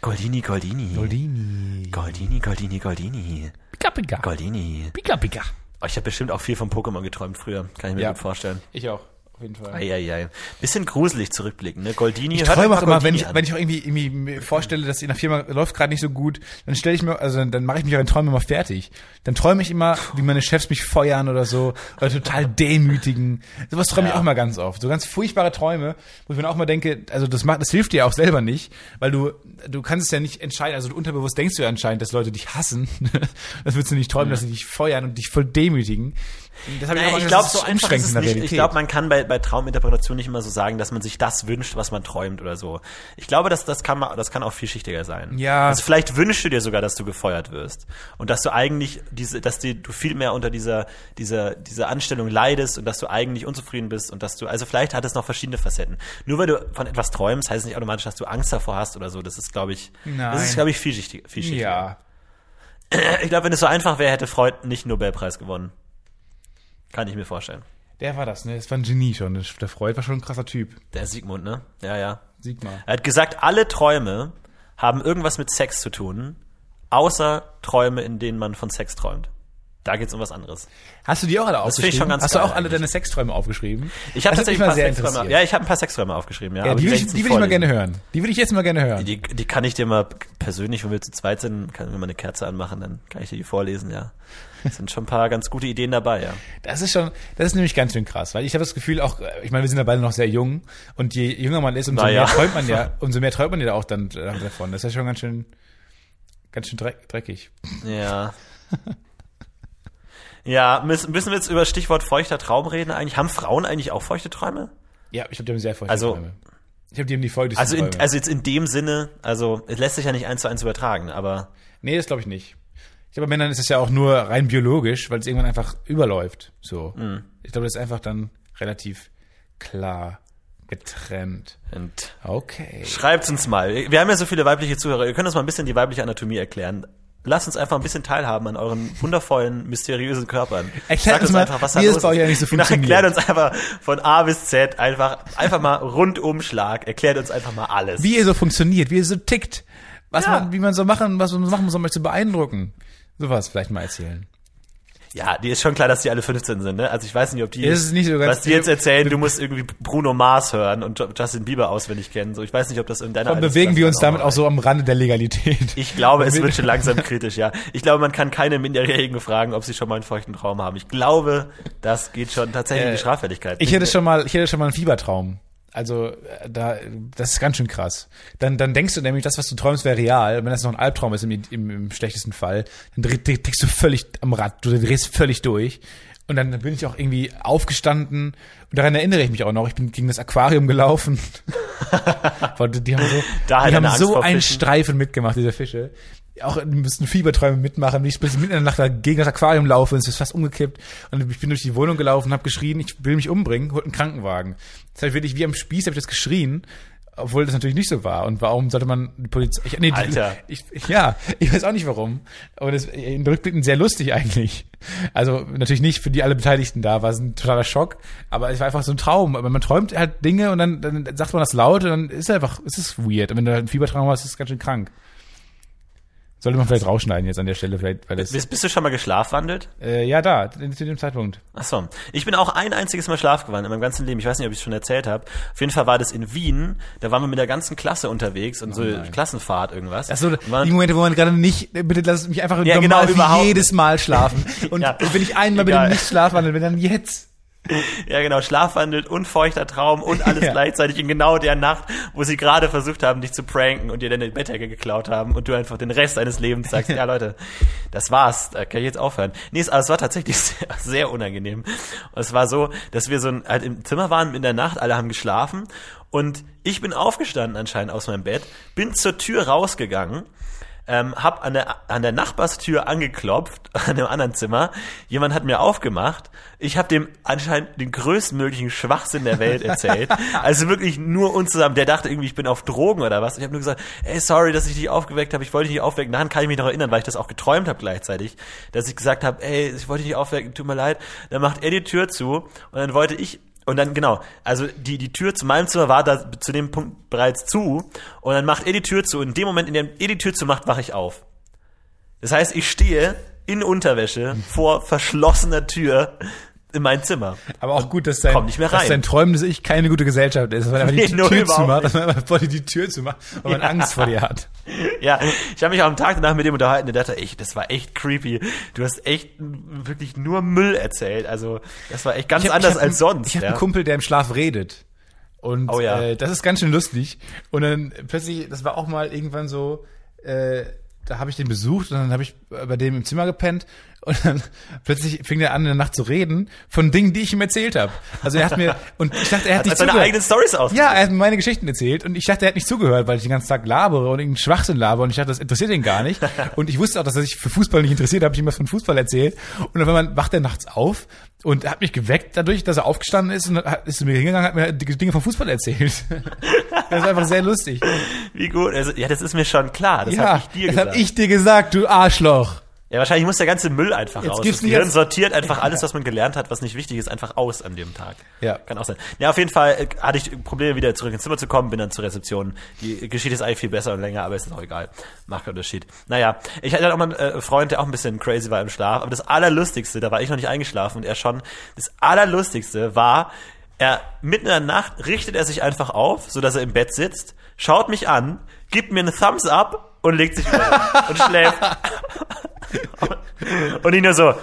Goldini, Goldini. Goldini. Goldini, Goldini, Goldini. Pika pika. Goldini. Pika pika. Oh, ich habe bestimmt auch viel vom Pokémon geträumt früher. Kann ich mir Ja. gut vorstellen. Ich auch. Jeden Fall. Eieiei. Bisschen gruselig zurückblicken, ne? Goldini. Ich träume mal auch immer, wenn ich, an. wenn ich auch irgendwie, irgendwie mir vorstelle, dass in der Firma läuft gerade nicht so gut, dann stelle ich mir, also dann, dann mache ich mich auch in Träumen immer fertig. Dann träume ich immer, wie meine Chefs mich feuern oder so, oder total demütigen. Sowas träume ich Ja. auch immer ganz oft. So ganz furchtbare Träume, wo ich mir auch mal denke, also das macht, das hilft dir auch selber nicht, weil du, du kannst es ja nicht entscheiden, also du unterbewusst denkst du ja anscheinend, dass Leute dich hassen. das willst du nicht träumen, dass sie dich feuern und dich voll demütigen. Das habe Naja, auch ich glaube, so einfach ist es nicht. Ich glaube, man kann bei, bei Trauminterpretation nicht immer so sagen, dass man sich das wünscht, was man träumt oder so. Ich glaube, dass das kann man, das kann auch vielschichtiger sein. Ja. Also vielleicht wünschst du dir sogar, dass du gefeuert wirst und dass du eigentlich diese, dass die, du viel mehr unter dieser, dieser, dieser Anstellung leidest und dass du eigentlich unzufrieden bist und dass du, also vielleicht hat es noch verschiedene Facetten. Nur weil du von etwas träumst, heißt es nicht automatisch, dass du Angst davor hast oder so. Das ist, glaube ich, Nein. das ist, glaube ich, vielschichtiger. vielschichtiger. ja. Ich glaube, wenn es so einfach wäre, hätte Freud nicht Nobelpreis gewonnen. Kann ich mir vorstellen. Der war das, ne? Das war ein Genie schon. Der Freud war schon ein krasser Typ. Der Sigmund, ne? Ja, ja. Sigmar. Er hat gesagt, alle Träume haben irgendwas mit Sex zu tun, außer Träume, in denen man von Sex träumt. Da geht's um was anderes. Hast du die auch alle finde ich aufgeschrieben? schon ganz Hast du auch alle eigentlich. deine Sexträume aufgeschrieben? Ich habe Das tatsächlich ein paar Sexträume. Ja, ich habe ein paar Sexträume aufgeschrieben, ja. Ja, die, will ich, jetzt die will ich mal gerne hören. Die will ich jetzt mal gerne hören. Die, die kann ich dir mal persönlich, wenn wir zu zweit sind, kann ich mir mal eine Kerze anmachen, dann kann ich dir die vorlesen, ja. Es sind schon ein paar ganz gute Ideen dabei, ja. Das ist schon, das ist nämlich ganz schön krass, weil ich habe das Gefühl auch, äh, ich meine, wir sind ja beide noch sehr jung und je jünger man ist, umso Na ja. mehr träumt man ja, umso mehr träumt man ja auch dann davon. Das ist ja schon ganz schön, ganz schön dreck, dreckig. Ja. Ja, müssen, müssen wir jetzt über Stichwort feuchter Traum reden eigentlich? Haben Frauen eigentlich auch feuchte Träume? Ja, ich habe die haben sehr feuchte Also- Träume. Ich habe die haben die feuchtesten Also, in, Träume. also jetzt in dem Sinne, also es lässt sich ja nicht eins zu eins übertragen, aber nee, das glaube ich nicht. Ich glaube, bei Männern ist es ja auch nur rein biologisch, weil es irgendwann einfach überläuft. So. Mhm. Ich glaube, das ist einfach dann relativ klar getrennt. und Okay. schreibt uns mal. Wir haben ja so viele weibliche Zuhörer. Ihr könnt uns mal ein bisschen die weibliche Anatomie erklären. Lasst uns einfach ein bisschen teilhaben an euren wundervollen, mysteriösen Körpern. Erklärt Sagt uns mal, was da los bei euch ist. eigentlich so Genau, funktioniert. Erklärt uns einfach von A bis Z einfach, einfach mal Rundumschlag. Erklärt uns einfach mal alles. Wie ihr so funktioniert, wie ihr so tickt, was Ja. man, wie man so machen, was man so machen muss, um euch zu beeindrucken. Sowas vielleicht mal erzählen. Ja, die ist schon klar, dass die alle 15 sind, ne? Also ich weiß nicht, ob die, ist nicht so was die jetzt erzählen, du musst irgendwie Bruno Mars hören und Justin Bieber auswendig kennen. So, ich weiß nicht, ob das in deiner Dann bewegen wir uns damit auch so am Rande der Legalität. Ich glaube, es wird schon langsam kritisch, ja. Ich glaube, man kann keine Minderjährigen fragen, ob sie schon mal einen feuchten Traum haben. Ich glaube, das geht schon tatsächlich in Äh, die Straffertigkeit. Ich hätte schon mal, ich hätte schon mal einen Fiebertraum. Also äh, da, das ist ganz schön krass. Dann, dann denkst du nämlich, das, was du träumst, wäre real. Wenn das noch ein Albtraum ist, im, im, im schlechtesten Fall, dann dreh- dreh- drehst du völlig am Rad, du drehst völlig durch. Und dann bin ich auch irgendwie aufgestanden und daran erinnere ich mich auch noch. Ich bin gegen das Aquarium gelaufen. Die haben so, die haben so einen Fischen. Streifen mitgemacht, diese Fische. Auch ein bisschen Fieberträume mitmachen, wie ich bis mitten in der Nacht gegen das Aquarium laufe, und es ist fast umgekippt und ich bin durch die Wohnung gelaufen und habe geschrien, ich will mich umbringen, holt einen Krankenwagen. Das heißt wirklich wie am Spieß habe ich das geschrien, obwohl das natürlich nicht so war. Und warum sollte man die Polizei? Ich, nee, Alter. Ich, ich, ja, ich weiß auch nicht warum. Aber das in Rückblicken sehr lustig eigentlich. Also natürlich nicht für die alle Beteiligten da, war es ein totaler Schock. Aber es war einfach so ein Traum. Aber man träumt halt Dinge und dann, dann sagt man das laut und dann ist es einfach, es ist weird. Und wenn du halt ein Fiebertraum hast, ist es ganz schön krank. Sollte man vielleicht rausschneiden jetzt an der Stelle, vielleicht, weil das, Bist, bist du schon mal geschlafwandelt? äh, ja, da, zu dem Zeitpunkt. Ach so. Ich bin auch ein einziges Mal schlafgewandt in meinem ganzen Leben. Ich weiß nicht, ob ich es schon erzählt habe. Auf jeden Fall war das in Wien. Da waren wir mit der ganzen Klasse unterwegs und so Klassenfahrt irgendwas. Ach so, Und waren- die Momente, wo man gerade nicht, bitte lass mich einfach Ja, normal genau, wie überhaupt jedes Mal schlafen. Und Ja. wenn ich einmal bitte nicht schlafwandel, wenn dann jetzt. Ja, genau, schlafwandelt und feuchter Traum und alles Ja. gleichzeitig in genau der Nacht, wo sie gerade versucht haben, dich zu pranken und dir deine Bettdecke geklaut haben und du einfach den Rest deines Lebens sagst, ja Leute, das war's, da kann ich jetzt aufhören. Nee, es, aber es war tatsächlich sehr, sehr unangenehm. Und es war so, dass wir so ein, halt im Zimmer waren in der Nacht, alle haben geschlafen und ich bin aufgestanden anscheinend aus meinem Bett, bin zur Tür rausgegangen ähm, hab an der, an der Nachbarstür angeklopft, an dem anderen Zimmer. Jemand hat mir aufgemacht. Ich habe dem anscheinend den größtmöglichen Schwachsinn der Welt erzählt. also wirklich nur uns zusammen. Der dachte irgendwie, ich bin auf Drogen oder was. Ich habe nur gesagt, ey, sorry, dass ich dich aufgeweckt habe. Ich wollte dich nicht aufwecken. Daran kann ich mich noch erinnern, weil ich das auch geträumt habe gleichzeitig. Dass ich gesagt habe, ey, ich wollte dich nicht aufwecken, tut mir leid. Dann macht er die Tür zu und dann wollte ich und dann, genau, also die, die Tür zu meinem Zimmer war da zu dem Punkt bereits zu. Und dann macht er die Tür zu. Und in dem Moment, in dem er die Tür zu macht, wache ich auf. Das heißt, ich stehe in Unterwäsche vor verschlossener Tür in mein Zimmer. Aber auch gut, dass dein, Komm nicht mehr dass rein. dein träumendes Ich keine gute Gesellschaft ist, dass man einfach Nee, die Tür zumacht, nicht. dass man einfach vor dir die Tür zumacht, weil man Ja. Angst vor dir hat. Ja, ich habe mich auch am Tag danach mit dem unterhalten. Der dachte, echt, das war echt creepy. Du hast echt wirklich nur Müll erzählt. Also, das war echt ganz Ich hab- anders ich als sonst. Ich habe ja. einen Kumpel, der im Schlaf redet. Und Oh ja. äh, das ist ganz schön lustig. Und dann plötzlich, das war auch mal irgendwann so, äh, da habe ich den besucht und dann habe ich bei dem im Zimmer gepennt und dann plötzlich fing er an in der Nacht zu reden von Dingen, die ich ihm erzählt habe. Also er hat mir und ich dachte, er hat Hat nicht seine zugehört. eigenen Stories aus. Ja, er hat mir meine Geschichten erzählt und ich dachte, er hat nicht zugehört, weil ich den ganzen Tag labere und irgendeinen Schwachsinn labere und ich dachte, das interessiert ihn gar nicht. Und ich wusste auch, dass er sich für Fußball nicht interessiert, habe ich ihm was von Fußball erzählt. Und dann man wacht er nachts auf und er hat mich geweckt dadurch, dass er aufgestanden ist und hat, ist zu mir hingegangen, hat mir die Dinge vom Fußball erzählt. das ist einfach sehr lustig. Wie gut. Also, ja, das ist mir schon klar. Das ja, hab ich dir das gesagt. habe ich dir gesagt, du Arschloch. Ja, wahrscheinlich muss der ganze Müll einfach Jetzt raus. Das Gehirn sortiert einfach alles, was man gelernt hat, was nicht wichtig ist, einfach aus an dem Tag. Ja. Kann auch sein. Ja, auf jeden Fall äh, hatte ich Probleme, wieder zurück ins Zimmer zu kommen, bin dann zur Rezeption. Die Geschichte ist eigentlich viel besser und länger, aber ist auch egal. Macht keinen Unterschied. Naja, ich hatte auch mal einen äh, Freund, der auch ein bisschen crazy war im Schlaf, aber das Allerlustigste, da war ich noch nicht eingeschlafen und er schon, das Allerlustigste war, er mitten in der Nacht richtet er sich einfach auf, so dass er im Bett sitzt, schaut mich an, gibt mir einen Thumbs up und legt sich und schläft. Und ich nur so,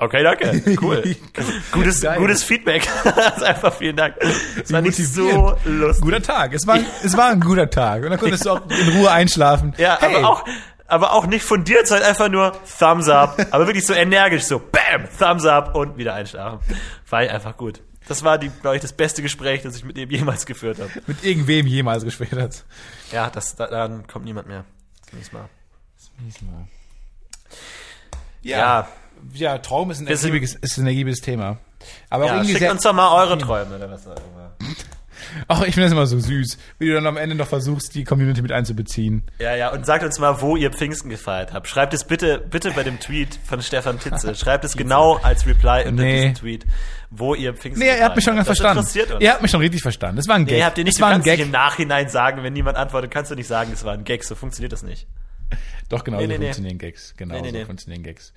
okay, danke, cool. Gutes, Geil. gutes Feedback. einfach vielen Dank. Es war nicht so lustig. Guter Tag. Es war, es war ein guter Tag. Und dann konntest du auch in Ruhe einschlafen. Ja, hey, aber auch, aber auch nicht fundiert, sondern einfach nur Thumbs up. aber wirklich so energisch, so Bam, Thumbs up und wieder einschlafen. War einfach gut. Das war die, glaube ich, das beste Gespräch, das ich mit ihm jemals geführt habe. mit irgendwem jemals gespielt hat. Ja, das, da, dann kommt niemand mehr. Das nächste Mal. Ja, Ja, Traum ist ein, sind- ergiebiges, ist ein ergiebiges Thema. Aber ja irgendwie schickt uns doch mal eure Träume oder was auch immer. ach, ich finde das immer so süß, wie du dann am Ende noch versuchst, die Community mit einzubeziehen. Ja, ja, und sagt uns mal, wo ihr Pfingsten gefeiert habt. Schreibt es bitte, bitte bei dem Tweet von Stefan Titze. Schreibt es genau als Reply unter Nee. diesem Tweet, wo ihr Pfingsten Nee, ihr habt mich schon ganz verstanden. interessiert uns. Ihr habt mich schon richtig verstanden. Das war ein Gag. Nee, habt ihr nicht, das du war ein Gag. im Nachhinein sagen, wenn niemand antwortet, kannst du nicht sagen, das war ein Gag, so funktioniert das nicht. Doch, genau Nee, so nee, nee. funktionieren Gags. Genau Nee, nee, so nee. funktionieren Gags.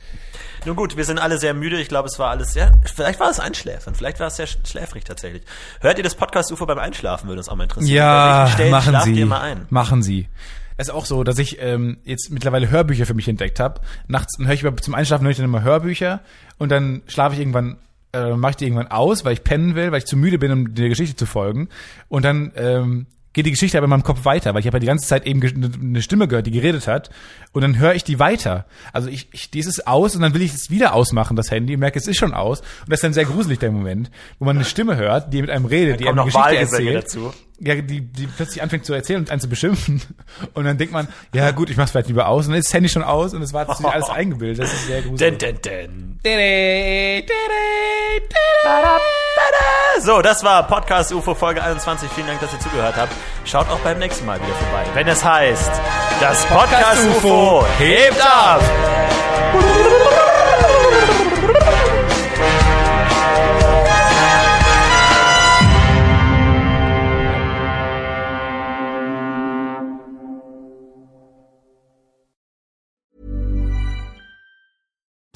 Nun gut, wir sind alle sehr müde, ich glaube, es war alles sehr, vielleicht war es Einschläfern, vielleicht war es sehr sch- schläfrig tatsächlich. Hört ihr das Podcast-UFO beim Einschlafen, würde uns auch mal interessieren. Ja, welchen Stellen machen Sie. ihr mal ein? Machen Sie. Es ist auch so, dass ich ähm, jetzt mittlerweile Hörbücher für mich entdeckt habe. Nachts höre ich über, zum Einschlafen höre ich dann immer Hörbücher und dann schlafe ich irgendwann, äh, mache ich die irgendwann aus, weil ich pennen will, weil ich zu müde bin, um der Geschichte zu folgen. Und dann ähm, geht die Geschichte aber in meinem Kopf weiter, weil ich habe ja die ganze Zeit eben ge- eine Stimme gehört, die geredet hat. Und dann höre ich die weiter. Also ich, ich die ist es aus und dann will ich es wieder ausmachen, das Handy, und merke, es ist schon aus. Und das ist dann sehr gruselig, der Moment, wo man eine Stimme hört, die mit einem redet, die kommen einem noch Geschichte Wahlgesänge erzählt. dazu. Ja, die, die plötzlich anfängt zu erzählen und einen zu beschimpfen. Und dann denkt man, ja gut, ich mach's vielleicht lieber aus. Und dann ist das Handy schon aus und es war sich alles eingebildet. Das ist sehr gruselig. So, das war Podcast UFO Folge 21. Vielen Dank, dass ihr zugehört habt. Schaut auch beim nächsten Mal wieder vorbei, wenn es heißt, das Podcast UFO hebt ab.